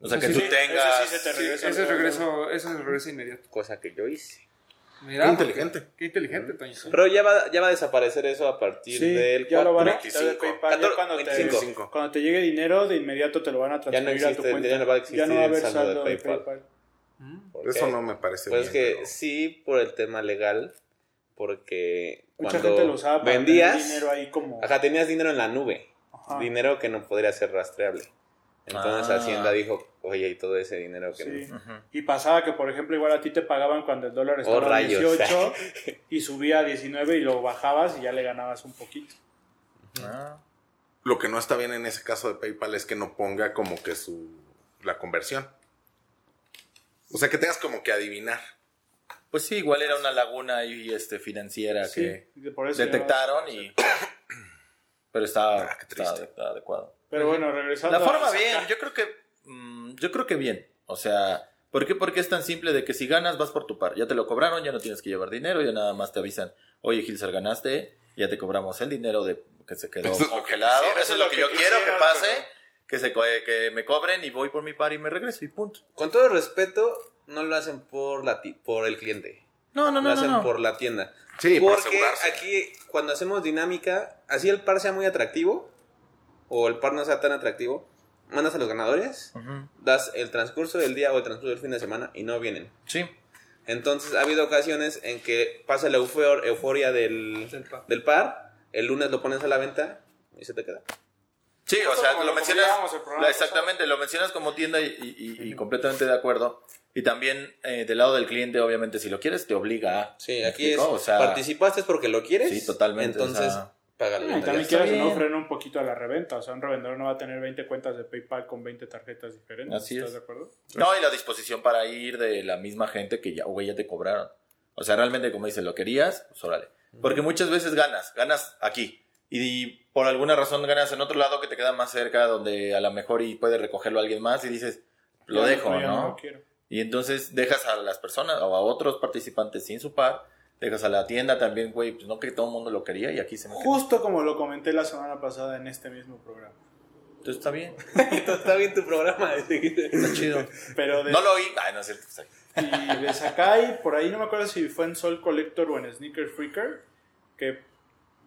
O sea, que sí, tú sí, tengas... ese sí se te Sí, regresa ese regreso, ese regresa inmediato. Cosa que yo hice. Mira, Qué inteligente. Qué inteligente, Toño. Pero ya va, ya va a desaparecer eso a partir Sí, del ya lo van a 4. quitar de 25. PayPal. Ya 14, cuando, te, 25. cuando te llegue dinero, de inmediato te lo van a Ya no transferir a tu existe, cuenta. ya no va a existir ya no va a haber el saldo de saldo de PayPal. PayPal. Mm. ¿Por Eso no me parece Pues es bien. que pero- sí, por el tema legal, porque Mucha cuando gente lo usaba para vendías, tener dinero ahí como... ajá, tenías dinero en la nube, Ajá. dinero que no podría ser rastreable. Entonces Ah. Hacienda dijo, oye, y todo ese dinero que... Sí. Y pasaba que, por ejemplo, igual a ti te pagaban cuando el dólar estaba Oh, a rayos. 18 y subía a 19 y lo bajabas y ya le ganabas un poquito. Ah. Lo que no está bien en ese caso de PayPal es que no ponga como que su la conversión. O sea, que tengas como que adivinar. Pues sí, igual era una laguna ahí este, financiera Sí, que por eso detectaron y... Pero estaba, Ah, qué triste. estaba- estaba adecuado. Pero bueno, regresando La a- forma bien, yo creo que mm, yo creo que bien. O sea, ¿por qué? Porque es tan simple de que si ganas vas por tu par. Ya te lo cobraron, ya no tienes que llevar dinero, ya nada más te avisan, oye Gilser, ganaste, ya te cobramos el dinero de que se quedó Eso lo congelado. quisiera, Eso es lo que yo quiero que pase, pero- que se co- que me cobren y voy por mi par y me regreso y punto. Con todo respeto, no lo hacen por, la ti- por el cliente, No, no, lo no, no. hacen no. por la tienda. Sí, por Porque aquí, cuando hacemos dinámica, así el par sea muy atractivo, o el par no sea tan atractivo, mandas a los ganadores, Ujú. das el transcurso del día o el transcurso del fin de semana y no vienen. Sí. Entonces ha habido ocasiones en que pasa la eufor- euforia del, Del par. del par, el lunes lo pones a la venta y se te queda. Sí, o sea, lo lo mencionas, exactamente, lo mencionas como tienda y, y- y- y completamente de acuerdo. Y también eh, del lado del cliente, obviamente, si lo quieres, te obliga a. Sí, ¿me aquí es? O sea, participaste es porque lo quieres. Sí, totalmente, Entonces, o sea, págalo. Y también quieras no frena un poquito a la reventa. O sea, un revendedor no va a tener 20 cuentas de PayPal con 20 tarjetas diferentes. Así ¿Estás es. de acuerdo? No, y la disposición para ir de la misma gente que ya, güey, ya te cobraron. O sea, realmente, como dices, lo querías, pues órale. Porque muchas veces ganas, ganas aquí. Y por alguna razón ganas en otro lado que te queda más cerca, donde a lo mejor y puede recogerlo alguien más y dices, lo Ya dejo, ya ¿no? lo quiero. Y entonces dejas a las personas o a otros participantes sin su par Dejas a la tienda también, güey, pues no que todo el mundo lo quería y aquí se me quedó. Justo como lo comenté la semana pasada en este mismo programa. Entonces está bien, Está bien tu programa. está chido. Pero de, No lo oí. Ay, no es cierto. está bien. y de Sakai, por ahí no me acuerdo si fue en Soul Collector o en Sneaker Freaker, que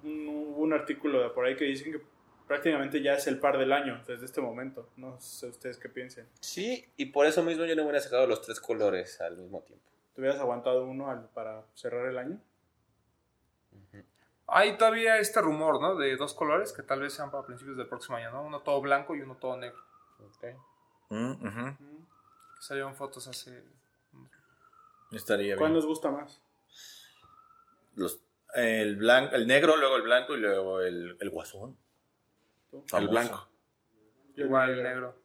un- hubo un artículo de por ahí que dicen que prácticamente ya es el par del año desde este momento. No sé ustedes qué piensen. Sí, y por eso mismo yo no hubiera sacado los tres colores al mismo tiempo. ¿Te hubieras aguantado uno al- para cerrar el año? Hay todavía este rumor, ¿no? De dos colores que tal vez sean para principios del próximo año, ¿no? Uno todo blanco y uno todo negro. Mm, ujú. Que salieron fotos hace... Estaría ¿Cuál bien. nos gusta más? Los, el, blanco, el negro, luego el blanco y luego el, el guasón. El blanco. Igual el negro.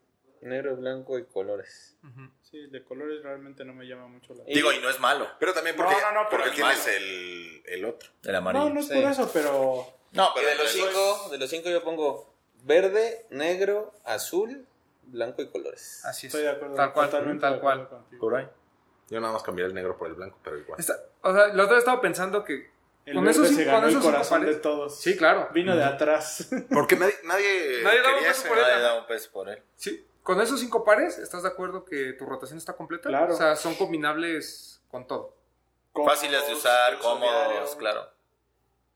negro. Blanco y colores. Ujú. Sí, de colores realmente no me llama mucho la Digo, y no es malo. Pero también porque, No, no, no, pero porque el tienes el, el otro. El amarillo. No, no es Sí. por eso, pero No, Y de los el- cinco, de los cinco yo pongo verde, negro, azul, blanco y colores. Así es. estoy de acuerdo. Tal cual, totalmente tal acuerdo cual. contigo. Por ahí. Yo nada más cambié el negro por el blanco, pero igual. Está- o sea, la otra vez estaba pensando que... El con verde esos se cinco- ganó con el esos cinco corazón de todos. Sí, claro. Vino de atrás. Porque nadie, nadie, Nadie daba quería peso ese. por él. Nadie da un peso por él. Sí, con esos cinco pares, ¿estás de acuerdo que tu rotación está completa? Claro. O sea, son combinables con todo. Fáciles de usar, Cómodos, claro.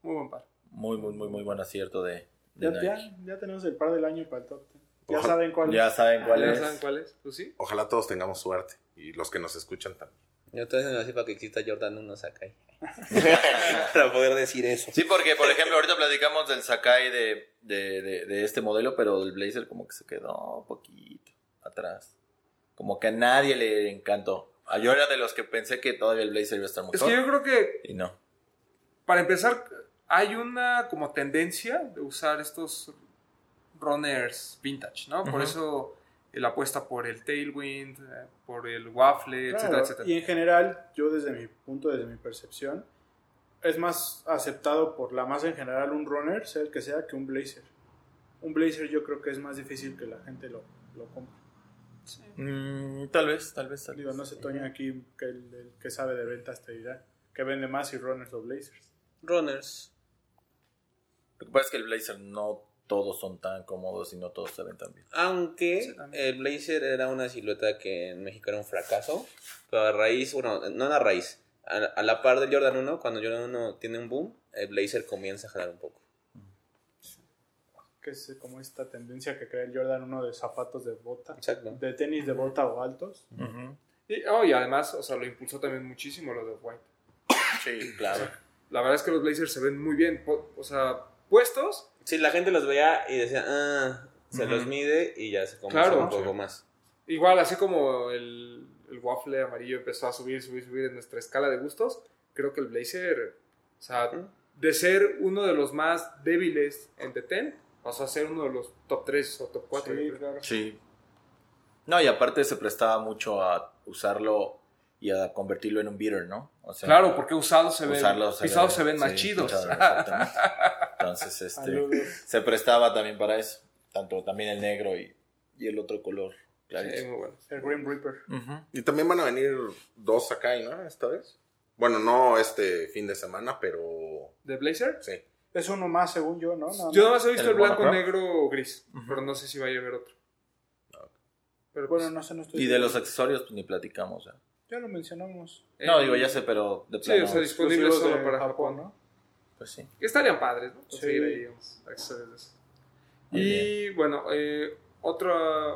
Muy buen par. Muy, muy, muy, muy buen acierto de, de Ya, Nike. ya, ya tenemos el par del año para el top 10. Ya Ojalá- saben cuál Ya es. saben cuál ¿Ya es. saben cuál es? ¿Tú sí? Ojalá todos tengamos suerte. Y los que nos escuchan también. Yo estoy haciendo así para que exista Jordan 1 Sakai. para poder decir eso. Sí, porque por ejemplo, ahorita platicamos del Sakai de, de, de, de este modelo, pero el Blazer como que se quedó un poquito atrás. Como que a nadie le encantó. Ah, Yo era de los que pensé que todavía el Blazer iba a estar Es mejor. que yo creo que, Y no. para empezar, hay una como tendencia de usar estos runners vintage, ¿no? Por Ujú. eso la apuesta por el tailwind, eh, por el waffle, etcétera, Claro, etcétera. Y en general, yo desde mi punto, desde mi percepción, es más aceptado por la masa en general un runner, sea el que sea, que un blazer. Un blazer yo creo que es más difícil que la gente lo, lo compre. Mm, tal vez, tal vez, tal vez. Digo, no sé, Toño aquí, que el, el que sabe de ventas te dirá, que vende más si runners o blazers. Runners. Lo que pasa es que el Blazer no todos son tan cómodos y no todos se ven tan bien. Aunque el Blazer era una silueta que en México era un fracaso, pero a raíz, bueno, no a la raíz, a, a la par del Jordan 1, cuando Jordan 1 tiene un boom, el Blazer comienza a jalar un poco. Que es como esta tendencia que crea el Jordan 1 de zapatos de bota, Exacto. de tenis de bota o altos. Y, oh, y además, o sea, lo impulsó también muchísimo lo de White. Sí, claro. La verdad es que los blazers se ven muy bien, o sea, puestos. Sí, la gente los veía y decía, ah, se los mide y ya se Claro. un poco más. Igual, así como el, el waffle amarillo empezó a subir, subir, subir en nuestra escala de gustos, creo que el blazer, o sea, de ser uno de los más débiles en The Ten, pasó a ser uno de los top 3 o top 4. Sí, claro. Sí. No, y aparte se prestaba mucho a usarlo y a convertirlo en un beater, ¿no? O sea, Claro, porque usados se ven, usarlo se pisados ve- se ven más sí, chidos. Entonces, este, Saludos. se prestaba también para eso. Tanto también el negro y, y el otro color. Sí, clarito. muy bueno. El Grim Reaper. Y también van a venir dos acá, ¿no? Esta vez. Bueno, no este fin de semana, pero ¿De blazer? sí. Es uno más, según yo, ¿no? Nada Yo nada más. he visto El el blanco, negro, gris, Ujú. pero no sé si vaya a haber otro. Pero Bueno, pues, no sé, no estoy Y de los accesorios, pues ni platicamos. ya. Ya lo mencionamos. No, eh, digo, ya sé, pero de Sí, plano. o sea, disponible solo para Japón. ¿no? Pues sí. Estarían padres, ¿no? Sí. Conseguir ahí unos accesorios de esos. Muy Y bueno, eh, otra,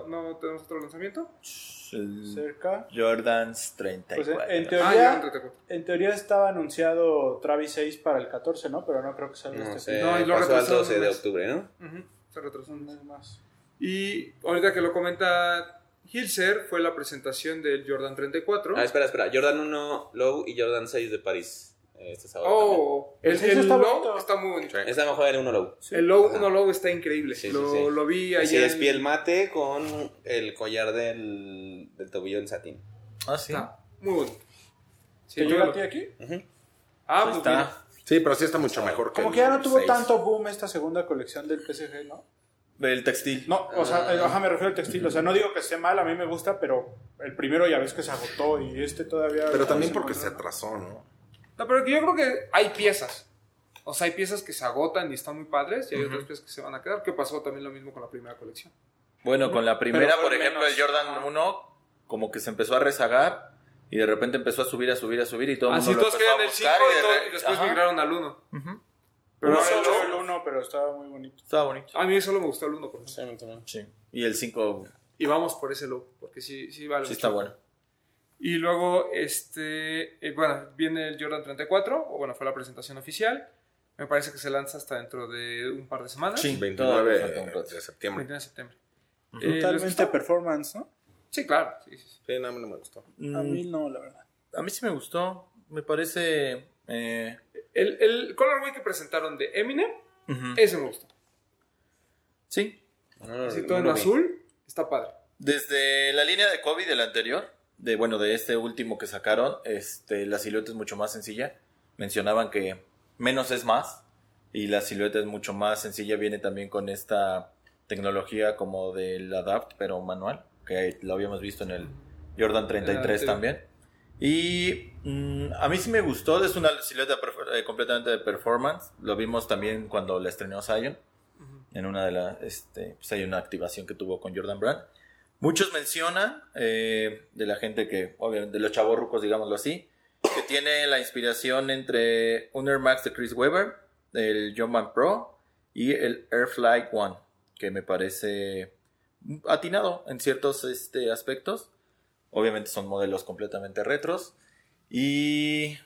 ¿no tenemos otro lanzamiento? Cerca. Jordans 34. Pues, en Ah, teoría- en 34. En teoría estaba anunciado Travis 6 para el 14, ¿no? Pero no creo que salga No este sé. No, y lo pasó al retrasaron 12 un de octubre, ¿no? Ujú, Se retrasó un mes más. Y ahorita que lo comenta Hilser, fue la presentación del Jordan 34. Ah, espera, espera. Jordan 1 Low y Jordan 6 de París. Este sábado. oh, el, El seis el está low bonito. está muy bonito. también. Esta mejor era el 1 Low. El low, Ajá. uno low está increíble. Sí, sí, lo, sí. lo vi Así ayer. es piel mate con el collar del, del tobillo en satín. Ah, sí. Está muy bonito. Sí, ¿Te yo aquí? Ah, pues está. mira. Sí, pero sí está mucho mejor que Como el que ya no tuvo tanto boom esta segunda colección del PSG, ¿no? El textil. No, o sea, eh, ajá, me refiero al textil. O sea, no digo que esté mal, a mí me gusta, pero el primero ya ves que se agotó y este todavía. Pero también porque se atrasó, ¿no? No, pero que yo creo que hay piezas. O sea, hay piezas que se agotan y están muy padres y hay otras piezas que se van a quedar. Que pasó también lo mismo con la primera colección. Bueno, con la primera, por ejemplo, menos. el Jordan 1, como que se empezó a rezagar y de repente empezó a subir, a subir, a subir y todo el mundo lo todos empezó a el 5 buscar y, de todo- y después Ajá. migraron al 1. Ujú. Pero no el solo otro- el uno, pero estaba muy bonito. Estaba bonito. a mí solo me gustó el 1. Sí, a mí también. Sí. Y el 5 Y vamos por ese look, porque sí, sí vale sí mucho. está bueno. Y luego, este, eh, bueno, viene el Jordan 34, o bueno, fue la presentación oficial. Me parece que se lanza hasta dentro de un par de semanas. Sí. 29 todavía falta un rato. de septiembre. 29 de septiembre. Eh, ¿les Totalmente performance, ¿no? Sí, claro. Sí, sí, sí. Sí, no, a mí no me gustó. A mí no, la verdad. a mí sí me gustó. Me parece. eh, El, el colorway que presentaron de Eminem, ujú. ese me gustó. Sí. No, no, Así no todo en azul, está padre. Desde la línea de Kobe del anterior, de bueno, de este último que sacaron, este, la silueta es mucho más sencilla. Mencionaban que menos es más y la silueta es mucho más sencilla. Viene también con esta tecnología como del Adapt, pero manual, que lo habíamos visto en el Jordan 33 Ah, sí. también. Y mm, a mí sí me gustó, es una silueta eh, completamente de performance. Lo vimos también cuando la estrenó Zion. En una de las, este, pues hay una activación que tuvo con Jordan Brand. Muchos mencionan, eh, de la gente que, obviamente, de los chavorrucos, digámoslo así, que tiene la inspiración entre un Air Max de Chris Webber, el Jumpman Pro y el Air Flight One, que me parece atinado en ciertos este, aspectos. Obviamente son modelos completamente retros. Y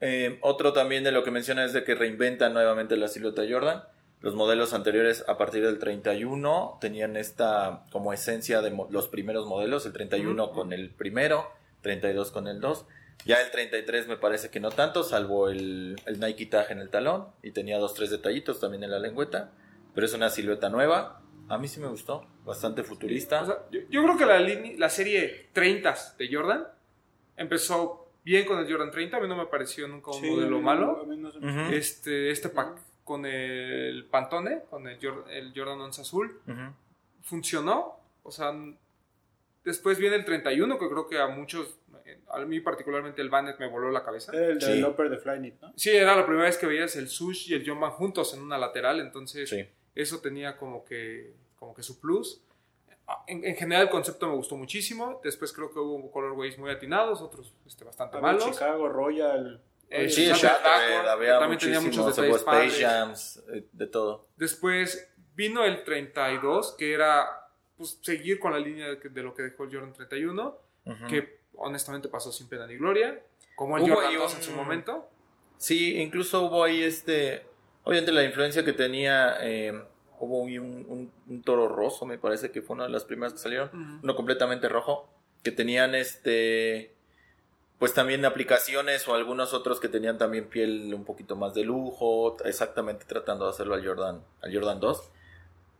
eh, otro también de lo que menciona es de que reinventan nuevamente la silueta Jordan. Los modelos anteriores a partir del 31 tenían esta como esencia de los primeros modelos, el 31 con el primero, 32 con el 2. Ya el 33 me parece que no tanto, salvo el, el Nike Tag en el talón y tenía dos, tres detallitos también en la lengüeta. Pero es una silueta nueva. A mí sí me gustó, bastante futurista. O sea, yo, yo creo que la, línea- la serie 30 de Jordan empezó bien con el Jordan 30. A mí no me pareció nunca un Sí, modelo malo. no- no Este, este pack con el Pantone, con el, el Jordan 11 azul, funcionó. O sea, después viene el 31, que creo que a muchos, a mí particularmente el Bannet me voló la cabeza. Era el Sí. del Upper de Flyknit, ¿no? Sí, era la primera vez que veías el Sush y el Jumpman juntos en una lateral, entonces Sí. eso tenía como que, como que su plus. En, en general el concepto me gustó muchísimo. Después creo que hubo colorways muy atinados, otros este, bastante malos. Chicago, Royal. Eh, Sí, Shattered había que también tenía muchos detalles Space. Jams, eh, de todo. Después vino el 32, que era pues, seguir con la línea de, lo que dejó el Jordan 31, Ujú. que honestamente pasó sin pena ni gloria, como el Hubo Jordan ahí 2 un- en su momento. Sí, incluso hubo ahí este. Obviamente la influencia que tenía. eh, hubo un, un- un toro roso, me parece que fue una de las primeras que salieron. Ujú. Uno completamente rojo. Que tenían este. Pues también aplicaciones o algunos otros que tenían también piel un poquito más de lujo. Exactamente tratando de hacerlo al Jordan, al Jordan 2.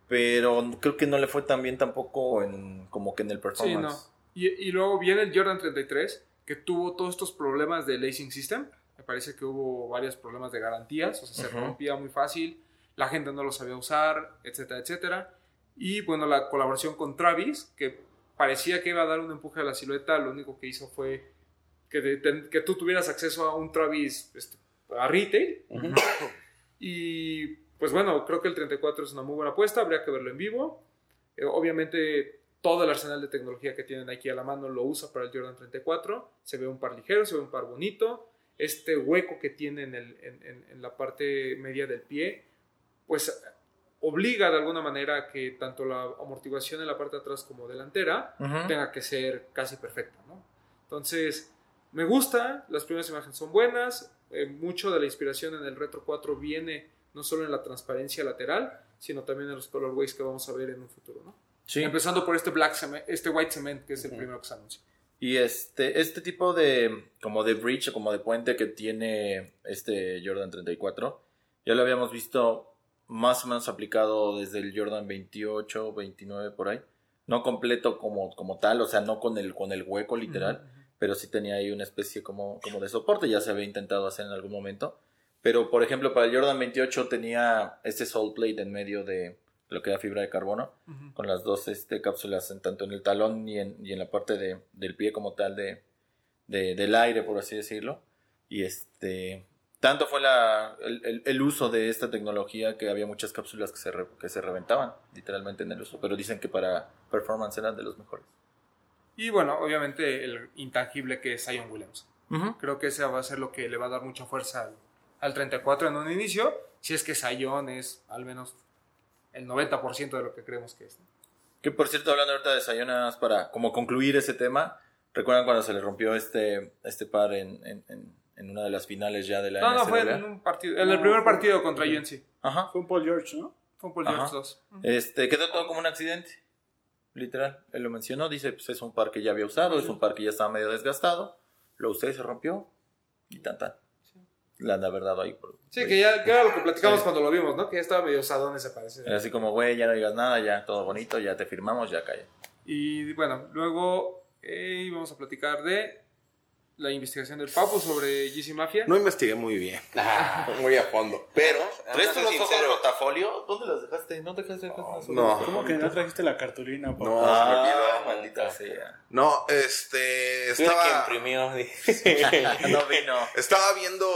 Pero creo que no le fue tan bien tampoco en, como que en el Sí, performance. no. Y, y luego viene el Jordan 33, que tuvo todos estos problemas de lacing system. Me parece que hubo varios problemas de garantías, o sea, se Ujú. rompía muy fácil, la gente no lo sabía usar, etcétera, etcétera. Y bueno, la colaboración con Travis, que parecía que iba a dar un empuje a la silueta, lo único que hizo fue que, que tú tuvieras acceso a un Travis este, a retail. Y pues bueno, creo que el 34 es una muy buena apuesta, habría que verlo en vivo. Eh, obviamente todo el arsenal de tecnología que tienen aquí a la mano lo usa para el Jordan 34. Se ve un par ligero, se ve un par bonito. Este hueco que tiene en, el- en- en- en la parte media del pie, pues obliga de alguna manera a que tanto la amortiguación en la parte de atrás como delantera Ujú. tenga que ser casi perfecta, ¿no? Entonces, me gusta, las primeras imágenes son buenas, eh, mucho de la inspiración en el Retro 4 viene no solo en la transparencia lateral, sino también en los colorways que vamos a ver en un futuro, ¿no? Sí. Empezando por este black cement, este white cement, que es el primero que se anuncia. Y este, este tipo de, como de bridge o como de puente que tiene este Jordan 34, ya lo habíamos visto más o menos aplicado desde el Jordan 28, 29 por ahí. No completo como, como tal, o sea, no con el, con el hueco literal, pero sí tenía ahí una especie como, como de soporte, ya se había intentado hacer en algún momento. Pero, por ejemplo, para el Jordan 28 tenía este sole plate en medio de lo que era fibra de carbono Ujú. con las dos este, cápsulas en, tanto en el talón y en, y en la parte de- del pie como tal de, de- del aire, por así decirlo. Y este. Tanto fue la, el, el- el uso de esta tecnología que había muchas cápsulas que se, re- que se reventaban, literalmente en el uso. Pero dicen que para performance eran de los mejores. Y bueno, obviamente el intangible que es Zion Williams. Creo que ese va a ser lo que le va a dar mucha fuerza al, al 34 en un inicio, si es que Zion es al menos el 90% de lo que creemos que es. ¿no? Que por cierto, hablando ahorita de Zion, nada más para como concluir ese tema, ¿recuerdan cuando se le rompió este, este par en, en, en- en una de las finales ya de la No, no, fue en un partido, en el primer fue- partido contra UNC. Ajá. Fue un Paul George, ¿no? Fue un Paul Ajá. George 2. Este, quedó todo como un accidente. Literal. Él lo mencionó, dice, pues es un par que ya había usado, es un par que ya estaba medio desgastado. Lo usé, se rompió y tan tan. La han haber dado ahí. Por, Sí, que ya que era lo que platicamos Sí. cuando lo vimos, ¿no? Que ya estaba medio sadón ese parece. Era así como, güey, ya no digas nada, ya todo bonito, ya te firmamos, ya calla. Y bueno, luego eh, vamos a platicar de la investigación del Papu sobre GC Mafia. No investigué muy bien, Ah, muy a fondo. Pero ¿Traes Vamos a tú los ojos sinceros. rotafolio? ¿Dónde los dejaste? ¿No dejaste no. ¿Cómo que no trajiste la cartulina? papá? No. Ah, maldita sea. no, este el que estaba imprimió. no vino. estaba viendo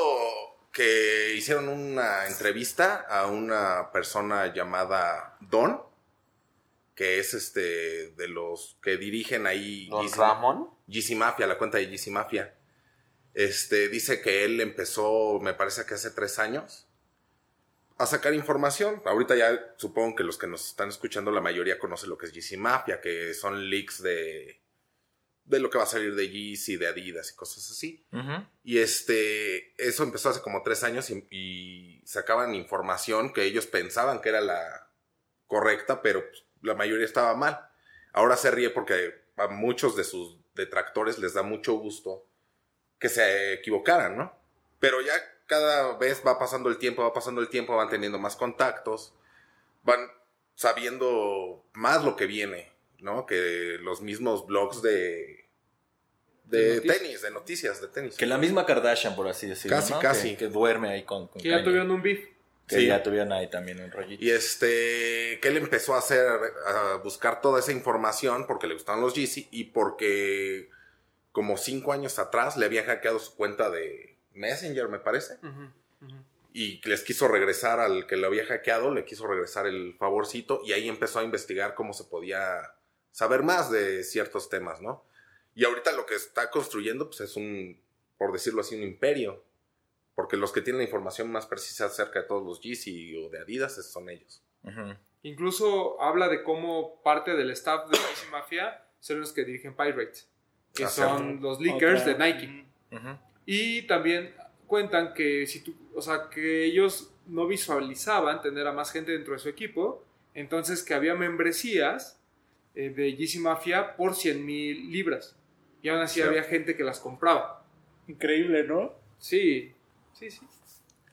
que hicieron una entrevista a una persona llamada Don, que es este de los que dirigen ahí Don Ramón. GC Mafia, la cuenta de GC Mafia. Este, dice que él empezó, me parece que hace tres años, a sacar información. Ahorita ya supongo que los que nos están escuchando, la mayoría conoce lo que es GC Mafia, que son leaks de, de lo que va a salir de GC, de Adidas y cosas así. Y este, eso empezó hace como tres años y, y sacaban información que ellos pensaban que era la correcta, pero pues, la mayoría estaba mal. Ahora se ríe porque a muchos de sus detractores les da mucho gusto que se equivocaran, ¿no? Pero ya cada vez va pasando el tiempo, va pasando el tiempo, van teniendo más contactos, van sabiendo más lo que viene, ¿no? Que los mismos blogs de, De tenis, de noticias de tenis. Que la misma Kardashian, por así decirlo. Casi, ¿no? casi. Que, que duerme ahí con. con Que ya tuvieron un beef. Que Sí. ya tuvieron ahí también un rollito. Y este, que él empezó a hacer, a buscar toda esa información porque le gustaban los Yeezy y porque como cinco años atrás le habían hackeado su cuenta de Messenger, me parece. Y les quiso regresar al que lo había hackeado, le quiso regresar el favorcito y ahí empezó a investigar cómo se podía saber más de ciertos temas, ¿no? Y ahorita lo que está construyendo pues es un, por decirlo así, un imperio. Porque los que tienen la información más precisa acerca de todos los Yeezy o de Adidas son ellos. Ujú. Incluso habla de cómo parte del staff de GC Mafia son los que dirigen Pirates, que Ah, son los leakers Otra- de Nike. Ujú. Y también cuentan que si tú, o sea, que ellos no visualizaban tener a más gente dentro de su equipo, entonces que había membresías eh, de GC Mafia por 100 mil libras. Y aún así Sí. había gente que las compraba. Increíble, ¿no? Sí, sí, sí.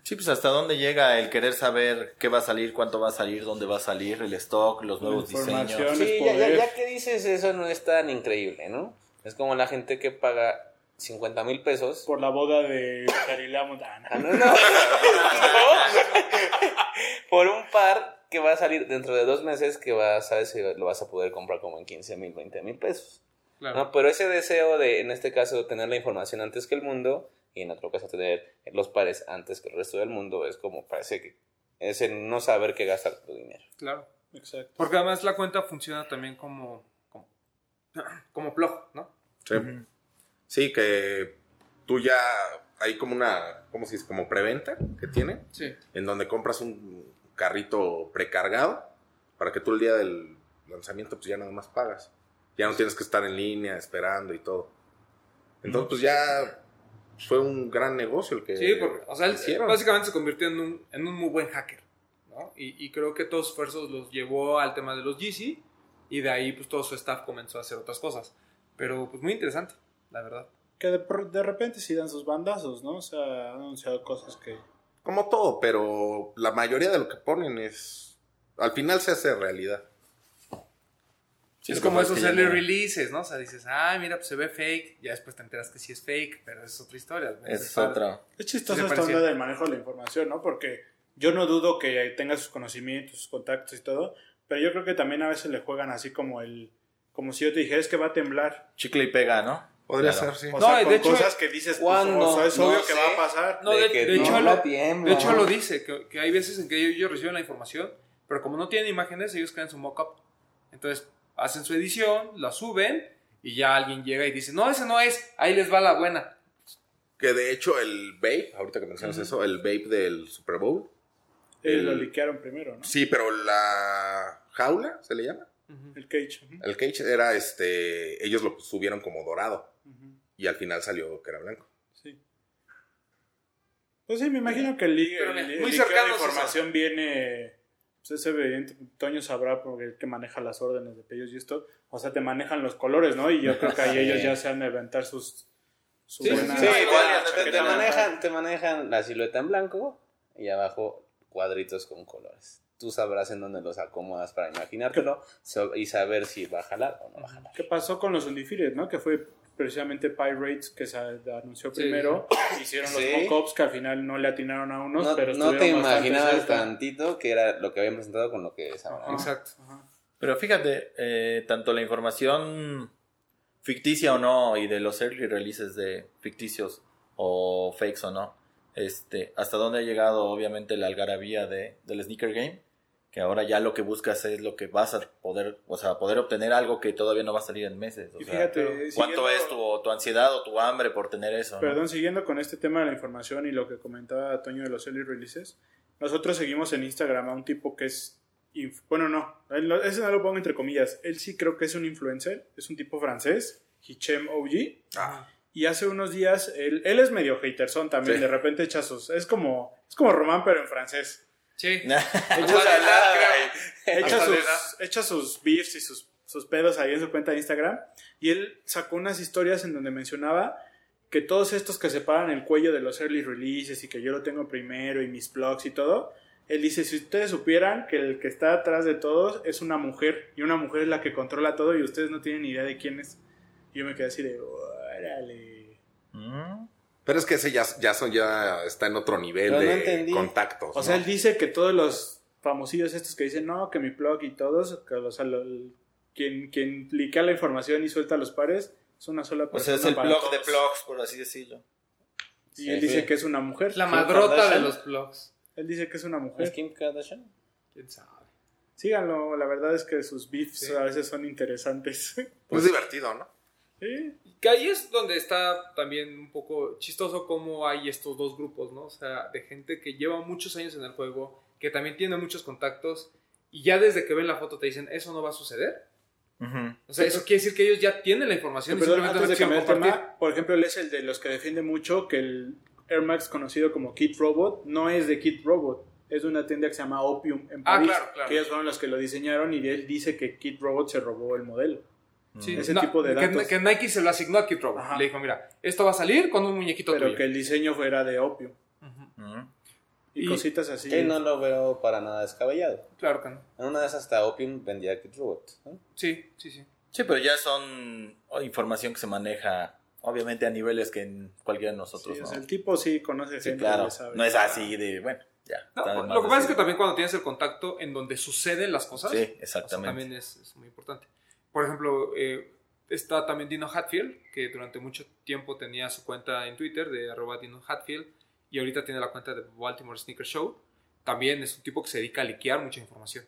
Sí, pues hasta dónde llega el querer saber qué va a salir, cuánto va a salir, dónde va a salir, el stock, los nuevos diseños. es Sí, ya, ya, poder. ya que dices eso no es tan increíble, ¿no? Es como la gente que paga 50 mil pesos. Por la boda de Galilea Montana. Ah, no, no. Por un par que va a salir dentro de dos meses que vas, sabes si lo vas a poder comprar como en 15 mil, 20 mil pesos. Claro. ¿no? Pero ese deseo de, en este caso, tener la información antes que el mundo y en otro caso tener los pares antes que el resto del mundo es como parece que es el no saber qué gastar tu dinero. Claro. Exacto. Porque además la cuenta funciona también como, como, como plug, ¿no? Sí. Sí, que tú ya hay como una, ¿cómo se dice? Como preventa que tiene, Sí. en donde compras un carrito precargado para que tú el día del lanzamiento pues ya nada más pagas. Ya no tienes que estar en línea esperando y todo. Entonces pues ya fue un gran negocio el que Sí, porque, o sea, él hicieron. básicamente se convirtió en un, en un muy buen hacker, ¿no? Y, y creo que todos sus esfuerzos los llevó al tema de los GC y de ahí pues todo su staff comenzó a hacer otras cosas. Pero pues muy interesante, la verdad. Que de, de repente sí dan sus bandazos, ¿no? O sea, han anunciado cosas que... Como todo, pero la mayoría de lo que ponen es... Al final se hace realidad. Sí, es como que esos es que early no- releases, ¿no? O sea, dices, ah, mira, pues se ve fake, ya después te enteras que sí es fake, pero es otra historia. Es padre. otra. Es chistoso esta onda del manejo de la información, ¿no? Porque yo no dudo que tenga sus conocimientos, sus contactos y todo, pero yo creo que también a veces le juegan así como el... Como si yo te dijera, es que va a temblar. Chicle y pega, ¿no? Podría Claro. ser, sí. O No, sea, de con hecho- cosas que dices, pues, ¿Cuándo? o sea, es No obvio que sé. va a pasar. No, de, que de hecho, no lo, tiembla. de hecho lo dice, que, que hay veces en que ellos reciben la información, pero como no tienen imágenes, ellos crean su mockup. Entonces hacen su edición, la suben y ya alguien llega y dice, no, ese no es, ahí les va la buena. Que de hecho el vape, ahorita que mencionas eso, el vape del Super Bowl. Eh, el- lo liquearon primero, ¿no? Sí, pero la jaula, ¿se le llama? El cage. El cage era este. Ellos lo subieron como dorado. Y al final salió que era blanco. Sí. Pues sí, me imagino que el, el- muy liqueo de información viene. Pues es evidente, Toño sabrá porque el que maneja las órdenes de pedidos y esto. O sea, te manejan los colores, ¿no? Y yo creo que ahí ellos ya se han de inventar sus. Su Sí, buena- Sí, igual, ah, te, manejan, te manejan la silueta en blanco y abajo cuadritos con colores. Tú sabrás en dónde los acomodas para imaginártelo y saber si va a jalar o no va a jalar. ¿Qué pasó con los Undefeated, no? Que fue precisamente Pirates que se anunció Sí, primero. Hicieron los Sí. mock-ups que al final no le atinaron a unos, No, pero no te imaginabas cerca. tantito que era lo que habían presentado con lo que es ahora. Exacto. Ajá. Pero fíjate, eh, tanto la información ficticia o no y de los early releases de ficticios o fakes o no, este, hasta dónde ha llegado obviamente la algarabía de, del sneaker game, que ahora ya lo que buscas es lo que vas a poder, o sea, poder obtener algo que todavía no va a salir en meses. O Y sea, fíjate, ¿cuánto es tu, tu ansiedad o tu hambre por tener eso? no? Perdón, siguiendo con este tema de la información y lo que comentaba Toño de los early releases, nosotros seguimos en Instagram a un tipo que es. Bueno, no, ese no lo pongo entre comillas. Él sí creo que es un influencer, es un tipo francés, Hichem OG. Ah, Y hace unos días, él, él es medio haterson también, Sí. de repente echa sus. Es como, es como Román, pero en francés. Sí. Echa, sus, echa sus beefs y sus, sus pedos ahí en su cuenta de Instagram. Y él sacó unas historias en donde mencionaba que todos estos que separan el cuello de los early releases y que yo lo tengo primero y mis blogs y todo, él dice, si ustedes supieran que el que está atrás de todos es una mujer y una mujer es la que controla todo y ustedes no tienen ni idea de quién es. Y yo me quedé así de, órale. Mm. Pero es que ese ya, ya, son, ya está en otro nivel Pero de entendí. contactos. O sea, él dice que todos los famosillos estos que dicen, no, que mi blog y todos, que, o sea, lo- quien, quien liquea la información y suelta los pares, es una sola O persona. sea, es el blog de blogs, por así decirlo. Y Sí, él sí. dice que es una mujer. La madrota de los blogs. Él dice que es una ¿Es mujer. Kim Kardashian? ¿Quién sabe? Síganlo, la verdad es que sus beefs Sí. a veces son interesantes. Pues es divertido, ¿no? Sí. Que ahí es donde está también un poco chistoso cómo hay estos dos grupos, ¿no? O sea, de gente que lleva muchos años en el juego, que también tiene muchos contactos, y ya desde que ven la foto te dicen, eso no va a suceder. O sea, eso quiere decir que ellos ya tienen la información y simplemente antes no de cambiar tema, por ejemplo, él es el de los que defiende mucho que el Air Max conocido como Kid Robot no es de Kid Robot, es de una tienda que se llama Opium en Ah, París, claro, claro. que ellos fueron los que lo diseñaron y él dice que Kid Robot se robó el modelo. Sí, Ese no, tipo de que- datos. Que, Nike se lo asignó a Kid Robot. Ajá. Le dijo, mira, esto va a salir con un muñequito pero tuyo. que el diseño fuera de Opium Ujú. Ujú. y, Y- cositas así. Que no lo veo para nada descabellado. Claro que no. En una de esas hasta Opium vendía Kid Robot. ¿no? Sí, sí, sí. Sí, pero ya son oh, información que se maneja, obviamente, a niveles que en cualquiera de Sí, nosotros, o ¿no? sea, el tipo sí conoce Sí, gente, claro. sabe. No es así de, bueno, ya. No, lo que pasa es que también cuando tienes el contacto en donde suceden las cosas, Sí, o sea, exactamente. también es, es muy importante. Por ejemplo, eh, está también Dino Hatfield, que durante mucho tiempo tenía su cuenta en Twitter de arroba Dino Hatfield y ahorita tiene la cuenta de Baltimore Sneaker Show. También es un tipo que se dedica a liquear mucha información.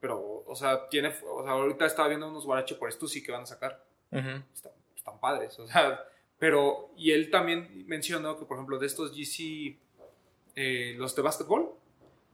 Pero, o sea, tiene, o sea, ahorita estaba viendo unos guarache por esto sí que van a sacar. Ujú. Están, están padres, o sea, pero, y él también mencionó que, por ejemplo, de estos GC, eh, los de básquetbol,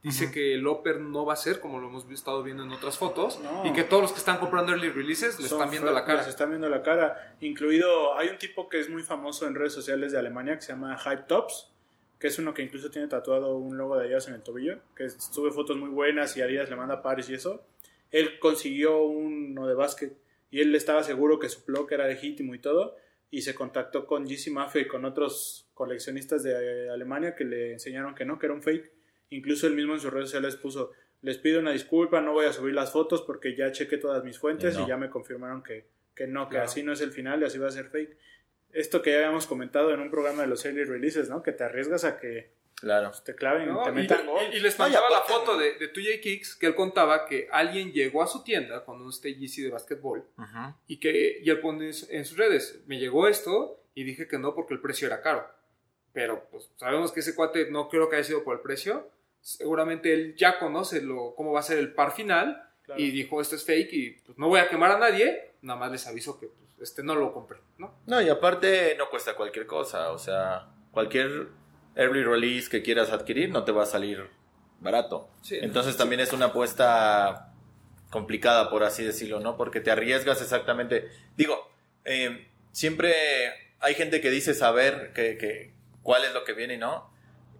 dice que el Oper no va a ser como lo hemos estado viendo en otras fotos No. y que todos los que están comprando early releases le están viendo la cara. Les están viendo la cara. Incluido, hay un tipo que es muy famoso en redes sociales de Alemania que se llama Hype Tops, que es uno que incluso tiene tatuado un logo de Adidas en el tobillo, que sube fotos muy buenas y Adidas le manda pares y eso. Él consiguió uno de básquet y él estaba seguro que su blog era legítimo y todo. Y se contactó con GC Mafia y con otros coleccionistas de eh, Alemania que le enseñaron que no, que era un fake. Incluso él mismo en sus redes sociales puso, les pido una disculpa, no voy a subir las fotos porque ya chequé todas mis fuentes Y no. y ya me confirmaron que, que no, que Claro. así no es el final y así va a ser fake. Esto que ya habíamos comentado en un programa de los early releases, ¿no? Que te arriesgas a que Claro. Te claven, ¿no? te Y, metan gol. y- y les mandaba la foto de, de 2J Kicks que él contaba que alguien llegó a su tienda con un Yeezy de básquetbol y que y él pone en sus redes, me llegó esto y dije que no porque el precio era caro. Pero pues sabemos que ese cuate no creo que haya sido por el precio. Seguramente él ya conoce lo, cómo va a ser el par final Claro. y dijo esto es fake y pues no voy a quemar a nadie, nada más les aviso que pues, este no lo compré, ¿no? No, y aparte no cuesta cualquier cosa. O sea, cualquier early release que quieras adquirir no te va a salir barato. Sí. Entonces también es una apuesta complicada, por así decirlo, ¿no? Porque te arriesgas exactamente. Digo, eh, siempre hay gente que dice saber que, que- cuál es lo que viene y no.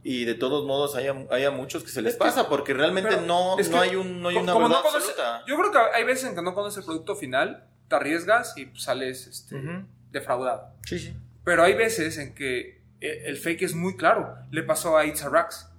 Y de todos modos hay, a- hay a muchos que se les Es que- pasa porque realmente no, es no hay, un, no hay una verdad no absoluta. Yo creo que hay veces en que no conoces el producto final, te arriesgas y sales este, defraudado. Sí, sí. Pero hay veces en que eh, el fake es muy claro. Le pasó a It's a Rax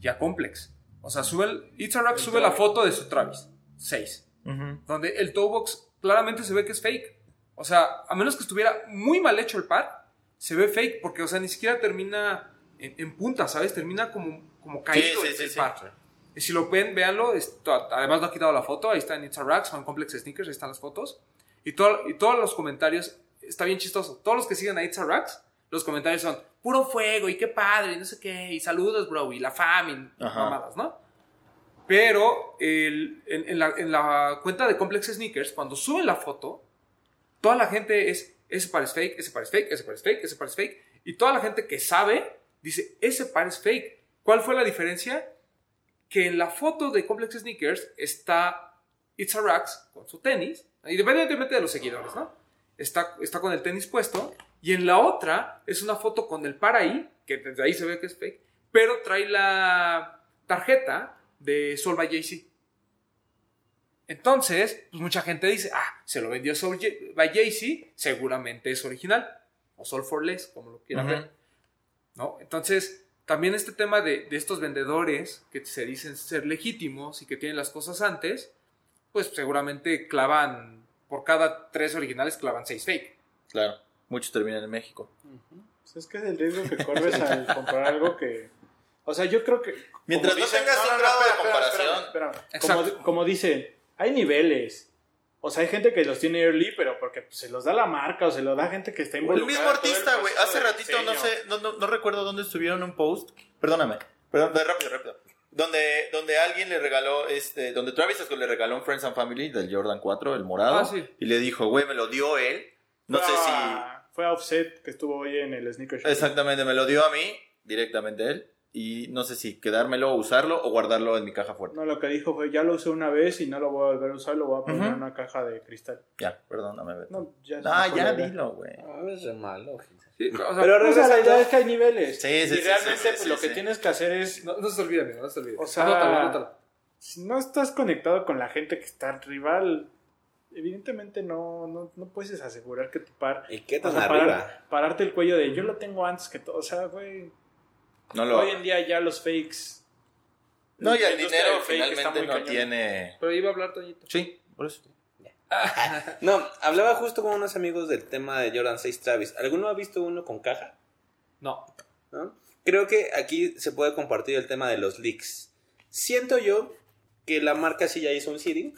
y a Complex. O sea, sube el, It's a Rax sube la foto de su Travis 6, Ujú. donde el toe box claramente se ve que es fake. O sea, a menos que estuviera muy mal hecho el par, se ve fake porque, o sea, ni siquiera termina en, en punta, ¿sabes? Termina como, como caído sí, el, sí, el sí. par. Y si lo ven, véanlo. esto- además, no ha quitado la foto. Ahí está en It's a o en Complex Sneakers. Ahí están las fotos. Y, todo, y todos los comentarios, está bien chistoso. Todos los que siguen a It's a Rax, los comentarios son puro fuego y qué padre, y no sé qué, y saludos, bro, y la fam, y mamadas, ¿no? Pero el- en, en la, en la cuenta de Complex Sneakers, cuando suben la foto, toda la gente es, ese par es fake, ese par es fake, ese par es fake, ese par es fake. Y toda la gente que sabe dice, ese par es fake. ¿Cuál fue la diferencia? Que en la foto de Complex Sneakers está It's a Rax con su tenis, independientemente de los seguidores, ¿no? Está, está con el tenis puesto. Y en la otra es una foto con el par ahí, que desde ahí se ve que es fake, pero trae la tarjeta de Sol by Jay-Z. Entonces, pues mucha gente dice, ah, se lo vendió Soul J- by Jay-Z, seguramente es original. O Sol for Less, como lo quieran ver. ¿No? Entonces, también este tema de, de estos vendedores que se dicen ser legítimos y que tienen las cosas antes, pues seguramente clavan, por cada tres originales, clavan seis fake. Claro. Muchos terminan en México. Pues es que es el riesgo que corres al comprar algo que. O sea, yo creo que. Mientras no tengas un grado de comparación. espérame, espérame. Exacto. Como, como dicen, hay niveles. O sea, hay gente que los tiene early, pero porque pues, se los da la marca o se lo da gente que está El involucrada. mismo el artista, güey. Hace ratito, no sé, no, no, no recuerdo dónde estuvieron un post. Perdóname. Perdón, rápido, rápido. Donde, donde alguien le regaló, este, donde Travis Scott le regaló un Friends and Family del Jordan 4, el morado. Ah, sí. Y le dijo, güey, me lo dio él. No Fue sé a- Fue a Offset que estuvo hoy en el Sneaker si. Show. Exactamente, me lo dio a mí, directamente él. Y no sé si quedármelo, usarlo o guardarlo en mi caja fuerte. No, lo que dijo fue, ya lo usé una vez y no lo voy a volver a usar, lo voy a poner en una caja de cristal. Ya, perdóname. Beto. No, ya. Ah, se ya idea. dilo, güey. A ver, es malo. Sí, o sea, Pero pues, la idea es que hay niveles. Sí, sí, y sí, realmente pues, sí, lo que sí. tienes que hacer es No, no se olvide, amigo, no se olvide. O sea- Anótalo, anótalo. si no estás conectado con la gente que está rival, evidentemente no, no, no puedes asegurar que tu par. ¿Y qué o tan sea, arriba? parar- pararte el cuello de yo lo tengo antes que todo. O sea, güey. No lo Hoy en día ya los fakes. No, y el dinero finalmente no cañón. tiene. Pero iba a hablar Toñito. Sí, por eso. No, hablaba justo con unos amigos del tema de Jordan 6 Travis. ¿Alguno ha visto uno con caja? No. ¿No? Creo que aquí se puede compartir el tema de los leaks. Siento yo que la marca sí ya hizo un seeding.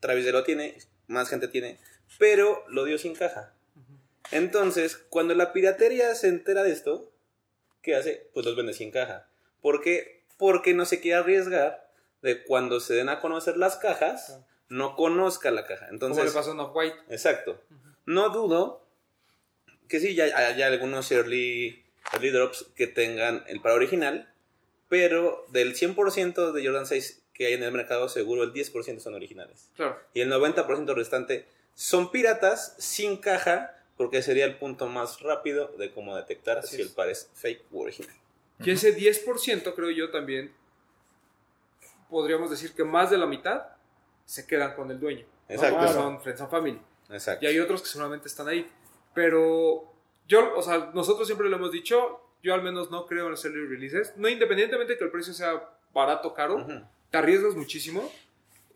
Travis lo tiene, más gente tiene, pero lo dio sin caja. Entonces, cuando la piratería se entera de esto, ¿qué hace? Pues los vende sin caja. ¿Por qué? Porque no se quiere arriesgar de cuando se den a conocer las cajas, no conozca la caja. ¿Cómo Entonces, le pasó a Off-White? Exacto. No dudo que sí, ya hay algunos early, early drops que tengan el par original, pero del 100% de Jordan 6 que hay en el mercado, seguro el 10% son originales. Claro. Y el 90% restante son piratas sin caja, porque sería el punto más rápido de cómo detectar Así si es. el par es fake u original. Y ese 10% creo yo también podríamos decir que más de la mitad se quedan con el dueño. ¿no? Exacto. Porque son Friends and Family. Exacto. Y hay otros que seguramente están ahí. Pero yo, o sea, nosotros siempre lo hemos dicho, yo al menos no creo en los early releases. No independientemente de que el precio sea barato o caro, Ujú. te arriesgas muchísimo.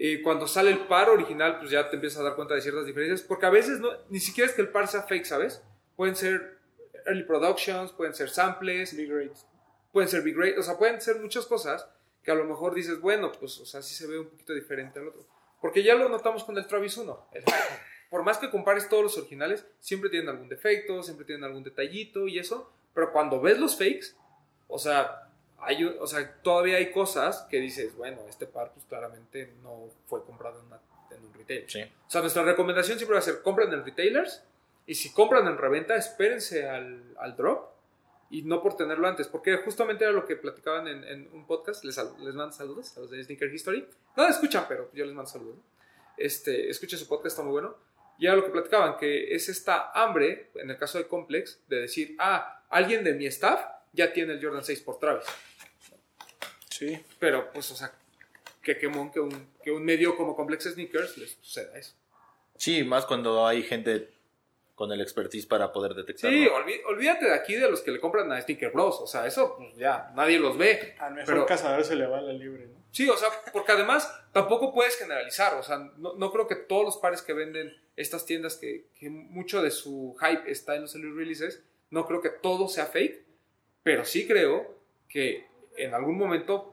Eh, cuando sale el par original, pues ya te empiezas a dar cuenta de ciertas diferencias. Porque a veces no, ni siquiera es que el par sea fake, ¿sabes? Pueden ser early productions, pueden ser samples. Big rates. pueden ser big rate, o sea, pueden ser muchas cosas que a lo mejor dices, bueno, pues, o sea, sí se ve un poquito diferente al otro. Porque ya lo notamos con el Travis 1. El. Por más que compares todos los originales, siempre tienen algún defecto, siempre tienen algún detallito y eso. Pero cuando ves los fakes, o sea, hay, o sea, todavía hay cosas que dices, bueno, este par pues claramente no fue comprado en, una- en un retail. Sí. O sea, nuestra recomendación siempre va a ser compren en retailers y si compran en reventa, espérense al, al drop y no por tenerlo antes, porque justamente era lo que platicaban en, en un podcast, les, les mando saludos a los de Sneaker History, no la escuchan, pero yo les mando saludos. Este, escuchen su podcast, está muy bueno. Y era lo que platicaban, que es esta hambre, en el caso de Complex, de decir, ah, alguien de mi staff ya tiene el Jordan 6 por Travis. Sí. Pero, pues, o sea, que quemón que un, que un medio como Complex Sneakers les suceda eso. Sí, más cuando hay gente con el expertise para poder detectarlo. Sí, olví- olvídate de aquí de los que le compran a Sneaker Bros. O sea, eso pues, ya nadie los ve. Al mejor Pero- cazador se le va la libre, ¿no? Sí, o sea, porque además tampoco puedes generalizar. O sea, no, no creo que todos los pares que venden estas tiendas, que, que mucho de su hype está en los early releases, no creo que todo sea fake. Pero sí creo que en algún momento,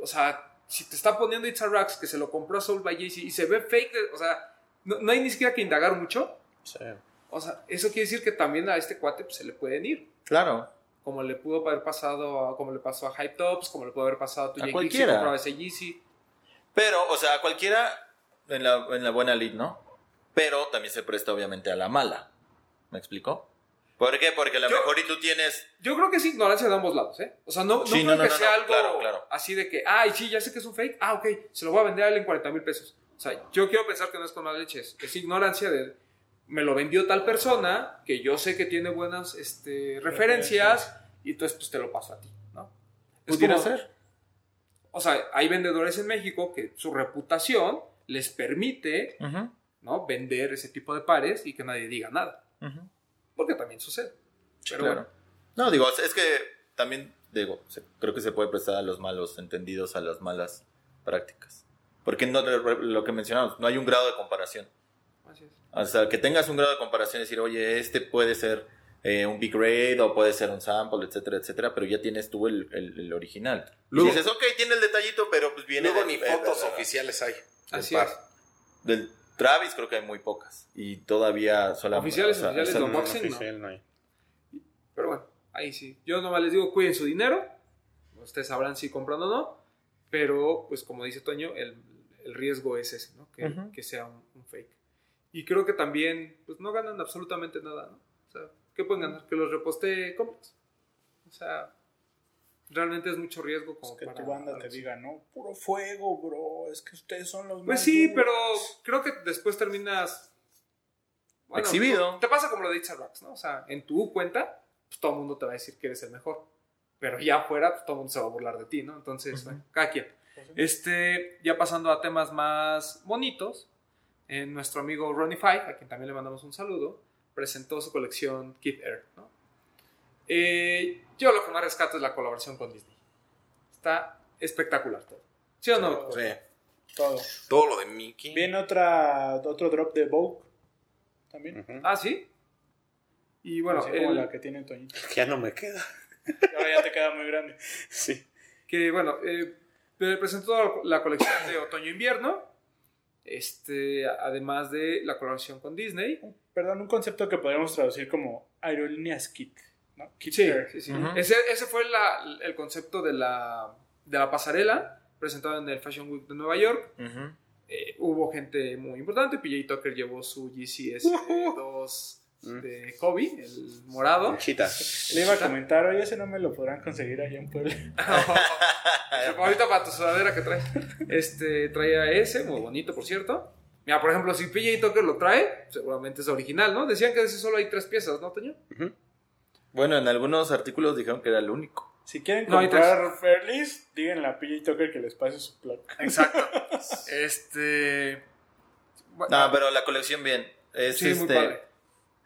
o sea, si te está poniendo It's a Racks que se lo compró a Soul by y se ve fake, o sea, no, no hay ni siquiera que indagar mucho. Sí. O sea, eso quiere decir que también a este cuate pues, se le pueden ir. Claro. Como le pudo haber pasado, a- como le pasó a Hype Tops, como le pudo haber pasado a tu A cualquiera. ese Yeezy. Pero, o sea, cualquiera en la, en la buena lead, ¿no? Pero también se presta obviamente a la mala. ¿Me explico? ¿Por qué? Porque a lo Yo- mejor y tú tienes... Yo creo que es ignorancia de ambos lados, ¿eh? O sea, no, no Sí, creo no, no, que no, sea no, algo claro, claro. así de que, ay, sí, ya sé que es un fake. Ah, ok, se lo voy a vender a él en 40 mil pesos. O sea, yo quiero pensar que no es con mala leche, es, ignorancia de, me lo vendió tal persona, que yo sé que tiene buenas este, referencias, y entonces pues te lo paso a ti, ¿no? Es Pudiera como- ser. O sea, hay vendedores en México que su reputación les permite, ¿no? Vender ese tipo de pares y que nadie diga nada. ujú. Porque también sucede. Pero Claro. bueno. No, digo, es que también, digo, creo que se puede prestar a los malos entendidos, a las malas prácticas. Porque no, lo que mencionamos, no hay un grado de comparación. Así es. O sea, que tengas un grado de comparación, decir, oye, este puede ser eh, un big grade o puede ser un sample, etcétera, etcétera, pero ya tienes tú el, el- el original. Luego- y dices, ok, tiene el detallito, pero pues viene Luego de- ni fotos oficiales hay. Así par. es. Del Travis creo que hay muy pocas. Y todavía solamente... Oficiales, oficiales, son- de unboxing, ¿no? oficial no hay. Pero bueno, ahí sí. Yo nomás les digo, cuiden su dinero. Ustedes sabrán si compran o no. Pero, pues como dice Toño, el, el riesgo es ese, ¿no? Que, que sea un, un fake. Y creo que también, pues no ganan absolutamente nada, ¿no? O sea, ¿qué pueden ganar? Que los reposte compras. O sea, realmente es mucho riesgo como que para... tu banda te diga, no, puro fuego, bro, es que ustedes son los Pues más sí, duros". pero creo que después terminas... Exhibido. Te pasa como lo de It's a Rocks, ¿no? O sea, en tu cuenta, pues todo el mundo te va a decir que eres el mejor. Pero ya afuera, pues todo el mundo se va a burlar de ti, ¿no? Entonces, bueno, cada quien. Este, ya pasando a temas más bonitos, eh, nuestro amigo Ronnie Five, a quien también le mandamos un saludo, presentó su colección Kid Air, ¿no? Eh, yo lo que más rescato es la colaboración con Disney. Está espectacular todo. ¿Sí o no? Sí. Todo. Todo lo de Mickey. Viene otra, otro drop de Vogue también. Ah, sí. Y bueno, Así como el- la que tiene Toñito. Ya no me queda. Ahora ya te queda muy grande. Sí. que bueno, eh, presentó la colección de otoño-invierno, este, además de la colaboración con Disney. Perdón, un concepto que podríamos traducir como aerolíneas kit. ¿No? Kit Sí, Air. sí, sí. Ujú. ese, ese fue la- el concepto de la, de la pasarela presentado en el Fashion Week de Nueva York. Ujú. Eh, hubo gente muy importante. PJ Tucker llevó su GCS 2 de Kobe, el morado. Chita. Le iba a comentar, oye, ese no me lo podrán conseguir allá en Puebla. Ahorita para tu sudadera que traes. Este, traía ese, muy bonito, por cierto. Mira, por ejemplo, si PJ Tucker lo trae, seguramente es original, ¿no? Decían que de ese solo hay tres piezas, ¿no, Toño? Bueno, en algunos artículos dijeron que era el único. Si quieren No, hay comprar Fairlies, díganle a PJ Tucker que les pase su plug. Exacto. este. bueno, No, pero la colección bien. Es, sí, muy este, padre.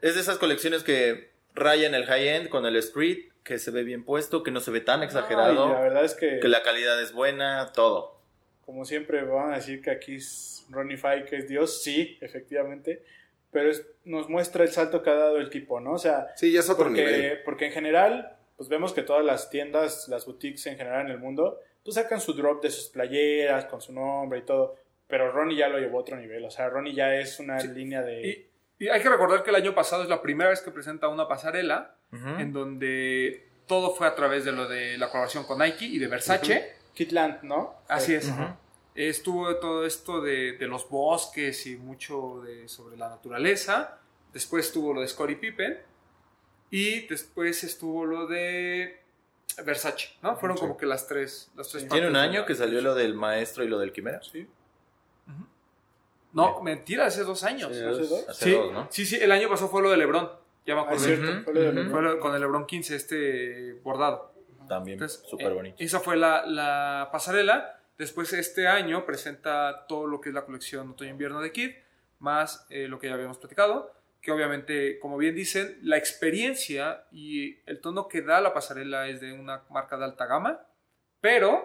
es de esas colecciones que rayan el high-end con el street, que se ve bien puesto, que no se ve tan exagerado, y la verdad es que, que la calidad es buena, todo. como siempre, van a decir que aquí es Ronnie Fike, que es Dios. Sí, efectivamente. Pero es- nos muestra el salto que ha dado el tipo, ¿no? O sea, Sí, ya es otro nivel. porque, porque en general, pues vemos que todas las tiendas, las boutiques en general en el mundo, pues sacan su drop de sus playeras con su nombre y todo. Pero Ronnie ya lo llevó a otro nivel. O sea, Ronnie ya es una línea de. Y, y hay que recordar que el año pasado es la primera vez que presenta una pasarela en donde todo fue a través de lo de la colaboración con Nike y de Versace. Kitland, ¿no? Así es. Estuvo todo esto de, de los bosques y mucho de, sobre la naturaleza. Después estuvo lo de Scottie Pippen. Y después estuvo lo de Versace, ¿no? Fueron como que las tres. Las tres Tiene un año la- que salió lo del maestro y lo del quimera. Sí. No, mentira, hace dos años. Sí, ¿Hace dos? Hace dos, ¿no? sí, sí, el año pasado fue lo de LeBron. Ya me Ah, acordé. cierto. Fue lo de. LeBron. Fue lo- con el LeBron 15, este bordado. También súper eh, bonito. esa fue la, la pasarela. Después este año presenta todo lo que es la colección otoño-invierno de Kid, más eh, lo que ya habíamos platicado, que obviamente, como bien dicen, la experiencia y el tono que da la pasarela es de una marca de alta gama, pero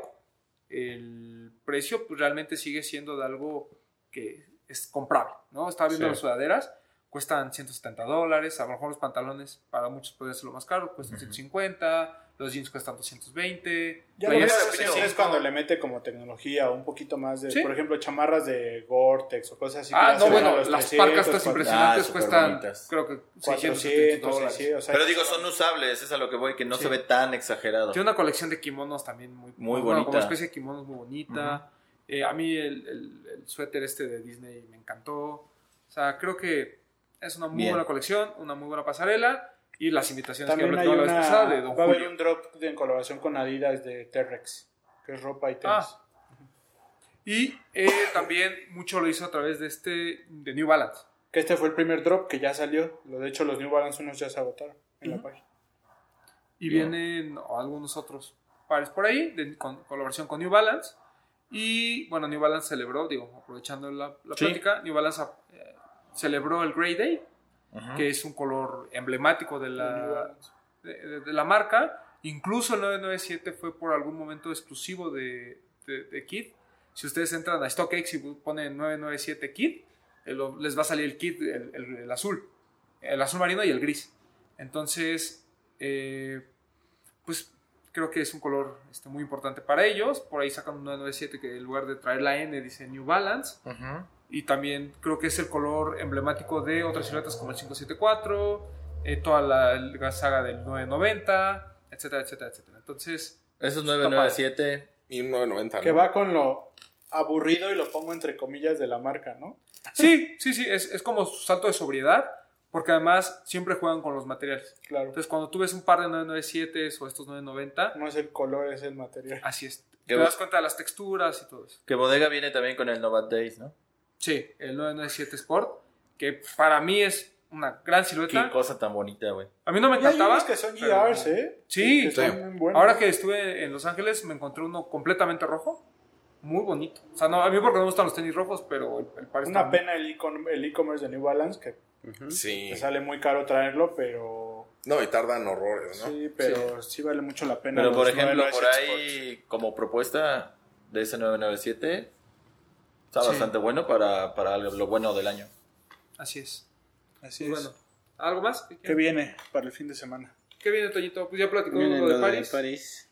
el precio pues, realmente sigue siendo de algo que es comprable, ¿no? Estaba viendo Sí. las sudaderas, cuestan 170 dólares, a lo mejor los pantalones para muchos pueden ser lo más caro, cuestan 150, los jeans cuestan 220. Ya lo es cuando le mete como tecnología o un poquito más de, Sí. por ejemplo, chamarras de Gore-Tex o cosas así. Ah, no, bueno, las 300, parcas estas 400, impresionantes Ah, cuestan, creo que 600 400, dólares. sí, o sea, Pero digo, son usables, es a lo que voy, que no Sí. se ve tan exagerado. Tiene una colección de kimonos también muy, Muy bueno, bonita. Como especie de kimonos muy bonita. Eh, a mí el, el- el suéter este de Disney me encantó. O sea, creo que es una muy Bien. buena colección, una muy buena pasarela. Y las invitaciones También que hay hablé la vez una, pasada de Don va a haber un drop de, en colaboración con Adidas de T-Rex, que es ropa y tenis. Ah. Y eh, también mucho lo hizo a través de este, de New Balance. Que este fue el primer drop que ya salió. De hecho, los New Balance unos ya se agotaron en la página. Y Bien. vienen algunos otros pares por ahí, de con- colaboración con New Balance. Y bueno, New Balance celebró, digo, aprovechando la, la Sí. plática, New Balance eh, celebró el Grey Day, Ujú. que es un color emblemático de la, de, de- de la marca. Incluso el 997 fue por algún momento exclusivo de, de, de Kid. Si ustedes entran a StockX y ponen 997 Kid, eh, les va a salir el Kid, el, el- el azul, el azul marino y el gris. Entonces, eh, pues creo que es un color este, muy importante para ellos. Por ahí sacan un 997 que en lugar de traer la N dice New Balance. Ujú. Y también creo que es el color emblemático de otras siluetas como el 574, eh, toda la, la saga del 990, etcétera, etcétera, etcétera. Entonces, Esos Está 997. Y un 990. Que ¿no? va con lo aburrido y lo pongo entre comillas de la marca, ¿no? sí, sí, sí, es, es como su salto de sobriedad, porque además siempre juegan con los materiales. Claro. Entonces, cuando tú ves un par de 997 o estos 990, No es el color, es el material. así es. Te das cuenta de las texturas y todo eso. Que bodega viene también con el Novat Days, ¿no? Sí, el 997 Sport, que para mí es una gran Qué silueta. cosa tan bonita, güey. A mí no me encantaba. que son pero- GRs, ¿eh? Sí, Que están sí. muy buenos. Ahora que estuve en Los Ángeles me encontré uno completamente rojo, muy bonito. O sea, no, a mí porque no me gustan los tenis rojos, pero el, el par está Una pena el e-com- el e-commerce de New Balance, que Sí. te sale muy caro traerlo, pero... No, y tardan horrores, ¿no? Sí, pero sí. vale mucho la pena. Pero por ejemplo, por 997 ahí, como propuesta de ese 997, está Sí. bastante bueno para, para lo bueno del año. Así es. Así Pues es. bueno, ¿algo más? ¿Qué viene para el fin de semana? ¿Qué viene, Toñito? Pues ya platicó Viene lo de París. París.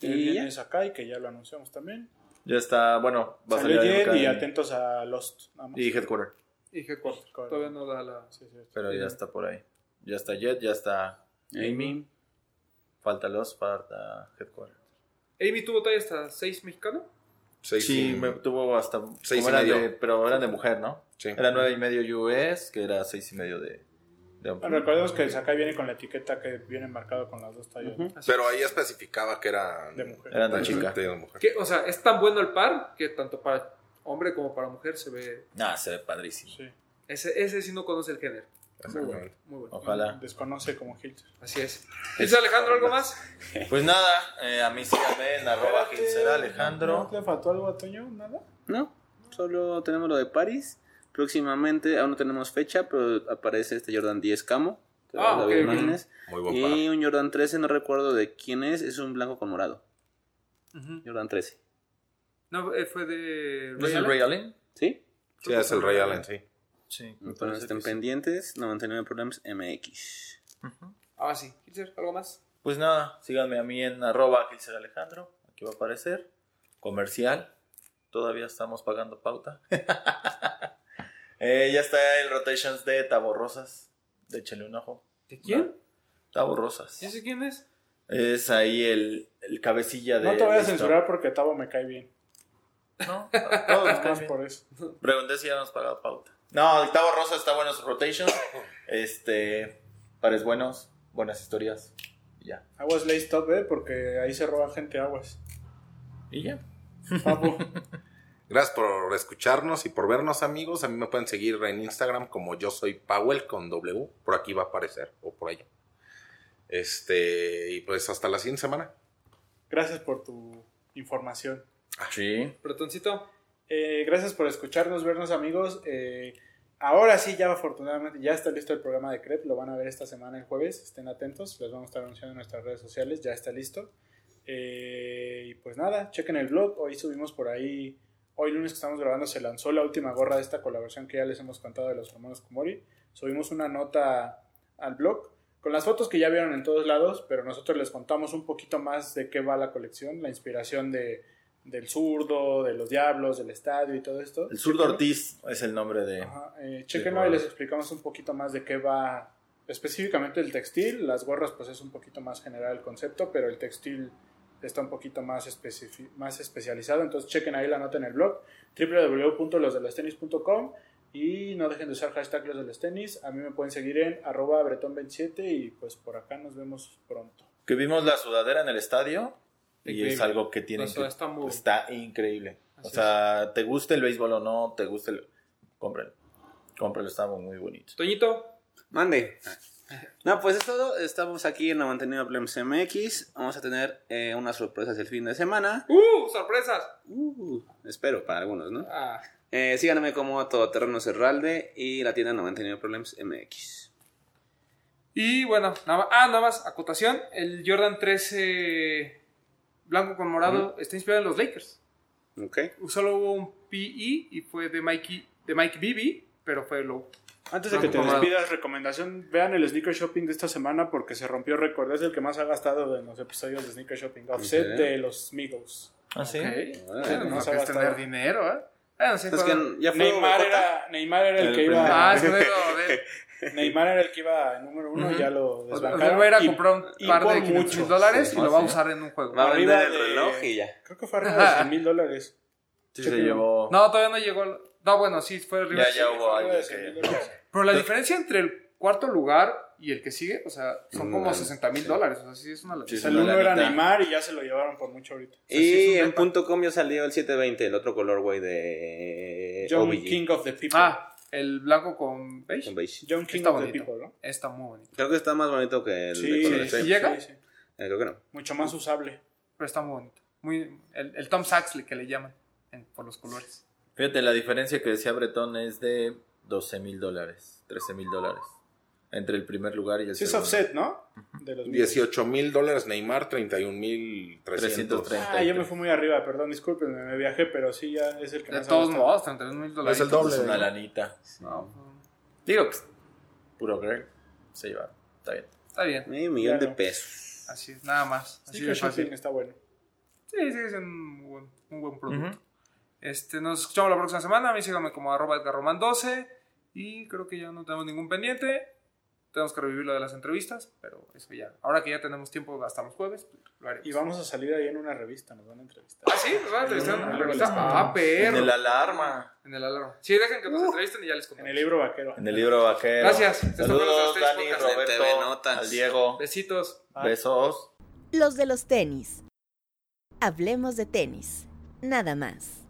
Y viene ya. Sakai, que ya lo anunciamos también. Ya está, bueno, va a Salió salir ayer y en- atentos a Lost. nada más. y Headquarter, Y Headquarter. Todavía no da la... Sí, sí, pero ya está por ahí. Ya está Jet, ya está Amy. Falta los, falta Headquarter. Amy tuvo talla hasta 6 mexicano. Seis Sí, y- me tuvo hasta. Seis y eran medio. de- pero eran de mujer, ¿no? Sí. Era nueve y medio US, que era seis y medio de. de hombre. Bueno, recordemos que el Sakai viene con la etiqueta que viene marcado con las dos tallas. Pero ahí especificaba que era De mujer. Eran de chica. de mujer. Que, o sea, es tan bueno el par que tanto para hombre como para mujer se ve... Nah, se ve padrísimo. Sí. Ese, ese sí no conoce el género. Muy bueno. Ojalá. Desconoce como Hills. Así es. ¿Dice Alejandro algo más? Pues nada, eh, a mí síganme en arroba Gilsera Alejandro. ¿No le faltó algo a Toño? ¿Nada? No, solo tenemos lo de París. Próximamente, aún no tenemos fecha, pero aparece este Jordan 10 Camo. Ah. Muy buen Y un Jordan 13, no recuerdo de quién es, es un blanco con morado. Jordan 13. No, eh, fue de... ¿No es el? Ray Allen? ¿Sí? Sí, es el Ray Allen, sí. Sí. Entonces estén pendientes, 99 Problems MX. Ah, sí. Gilser, ¿algo más? Pues nada, síganme a mí en arroba Gilser Alejandro. Aquí va a aparecer. Comercial. Todavía estamos pagando pauta. Eh, ya está el Rotations de Tabo Rosas. Échenle un ojo. ¿De quién? Tabo Rosas. ¿Ya sé quién es? Es ahí el, el cabecilla de. No te voy a de censurar porque Tavo me cae bien. No, todos bien. por eso. Pregunté si ya nos pagado pauta. No, el Tavo Rosa está bueno su rotation. Este. Pares buenos, buenas historias. Y ya. Aguas Lay Stop, eh, porque ahí se roba gente aguas. Y ya. Papu. Gracias por escucharnos y por vernos, amigos. A mí me pueden seguir en Instagram como yo soy Powell con W. Por aquí va a aparecer o por allá. Este, y pues hasta la siguiente semana. Gracias por tu información. Sí. Bretoncito. Eh, gracias por escucharnos, vernos amigos. Eh, ahora sí, ya afortunadamente, ya está listo el programa de CREP. Lo van a ver esta semana el jueves. Estén atentos. Les vamos a estar anunciando en nuestras redes sociales. Ya está listo. Eh, y pues nada, chequen el blog. Hoy subimos por ahí. Hoy lunes que estamos grabando se lanzó la última gorra de esta colaboración que ya les hemos contado de los hermanos Kumori. Subimos una nota al blog con las fotos que ya vieron en todos lados, pero nosotros les contamos un poquito más de qué va la colección, la inspiración de, del zurdo, de los diablos, del estadio y todo esto. El zurdo. Ortiz es el nombre de. Ajá, eh, chéquenlo y les explicamos un poquito más de qué va específicamente el textil. Las gorras pues es un poquito más general el concepto, pero el textil está un poquito más, más especializado. Entonces chequen ahí la nota en el blog www.losdelestenis.com y no dejen de usar hashtag los de los tenis. A mí me pueden seguir en arroba bretón27 y pues por acá nos vemos pronto. Que vimos la sudadera en el estadio. Y es algo que tienen O sea, que. está muy- está increíble. O sea, te gusta el béisbol o no, te gusta el. Cómpralo. Cómpralo, está muy, muy bonito. Toñito. Mande. No, pues es todo. Estamos aquí en la Mantenido Plems MX. Vamos a tener eh, unas sorpresas el fin de semana. ¡Uh! ¡Sorpresas! Uh, espero para algunos, ¿no? Ah, Eh, síganme como Todoterreno Cerralde y la tienda 99 Problems MX. Y bueno, nada más, ah, nada más, acotación. El Jordan 13 blanco con morado está inspirado en los Lakers. ¿Ok? Solo hubo un PE y fue de Mikey, de Mike Bibby, pero fue low. Antes de que te despidas, recomendación, vean el Sneaker Shopping de esta semana porque se rompió récord. Es el que más ha gastado en los episodios de Sneaker Shopping. Offset serio? de los Migos. ¿Ah, sí? Ok. Órale. Bueno, no que es gastado. tener dinero, ¿eh? Es que ya fue Neymar era, Neymar era el, El que primero. iba. Ah, es que no Neymar era el que iba número uno y ya lo desbancaron. va a ir a Y- comprar un y par de 500 mucho. mil dólares Sí. y lo Ah, va a sí. usar en un juego. Va a Arriba vender el de- reloj y ya. Creo que fue arriba de 100 mil dólares. Sí, se llevó. No, todavía no llegó. al- No, bueno, sí, fue arriba. Ya, ya hubo Arriba de alguien 100,000 que. dólares. Pero la diferencia entre el cuarto lugar y el que sigue, o sea, son como Mm, 60 mil sí. dólares. O sea, sí es una Sí, sea, una el uno era. Neymar y ya se lo llevaron por mucho ahorita. sea, sí Y un en punto .com ya salió el 720, el otro colorway de John OBG. King of the People. Ah, el blanco con beige. Con beige. John King Está bonito. People, ¿no? Está muy bonito. Creo que está más bonito que el Sí, de Color sí, Extreme. ¿Y llega? sí, sí. Eh, creo que no. Mucho más usable. Pero está muy bonito. Muy, el, el Tom Sachs que le llaman en- por los colores. Fíjate, la diferencia que decía Bretón es de 12 mil dólares, 13 mil dólares. Entre el primer lugar y el Sí es segundo. offset, ¿no? De los 18 mil dólares Neymar, 31 mil 300. 330. Ah, yo me fui muy arriba, perdón, discúlpenme, me viajé, pero sí ya es el que De más todos modos, 32 mil dólares. Es el doble. Es una lanita. No, Digo, pues, puro Greg se lleva. Está bien. está bien. Un millón Claro. de pesos. Así es, nada más. Así de Shopping fácil. está bueno. Sí, sigue siendo un buen, un buen producto. Ujú. Este, nos escuchamos la próxima semana. A mí síganme como arroba edgarroman12. Y creo que ya no tenemos ningún pendiente. Tenemos que revivir lo de las entrevistas, pero eso ya. Ahora que ya tenemos tiempo hasta los jueves, lo haremos. Y vamos a salir ahí en una revista, nos van a entrevistar. Ah, sí, nos van a entrevistar en una el revista. Ah, perro. En el alarma. En el alarma. Sí, dejen que nos entrevisten y ya les En contamos. el libro vaquero. En el libro vaquero. Gracias. Esto fue los Saludos, Tres Dani, TV Roberto, Notas. al Diego. Besitos. Besos. Los de los tenis. Hablemos de tenis. Nada más.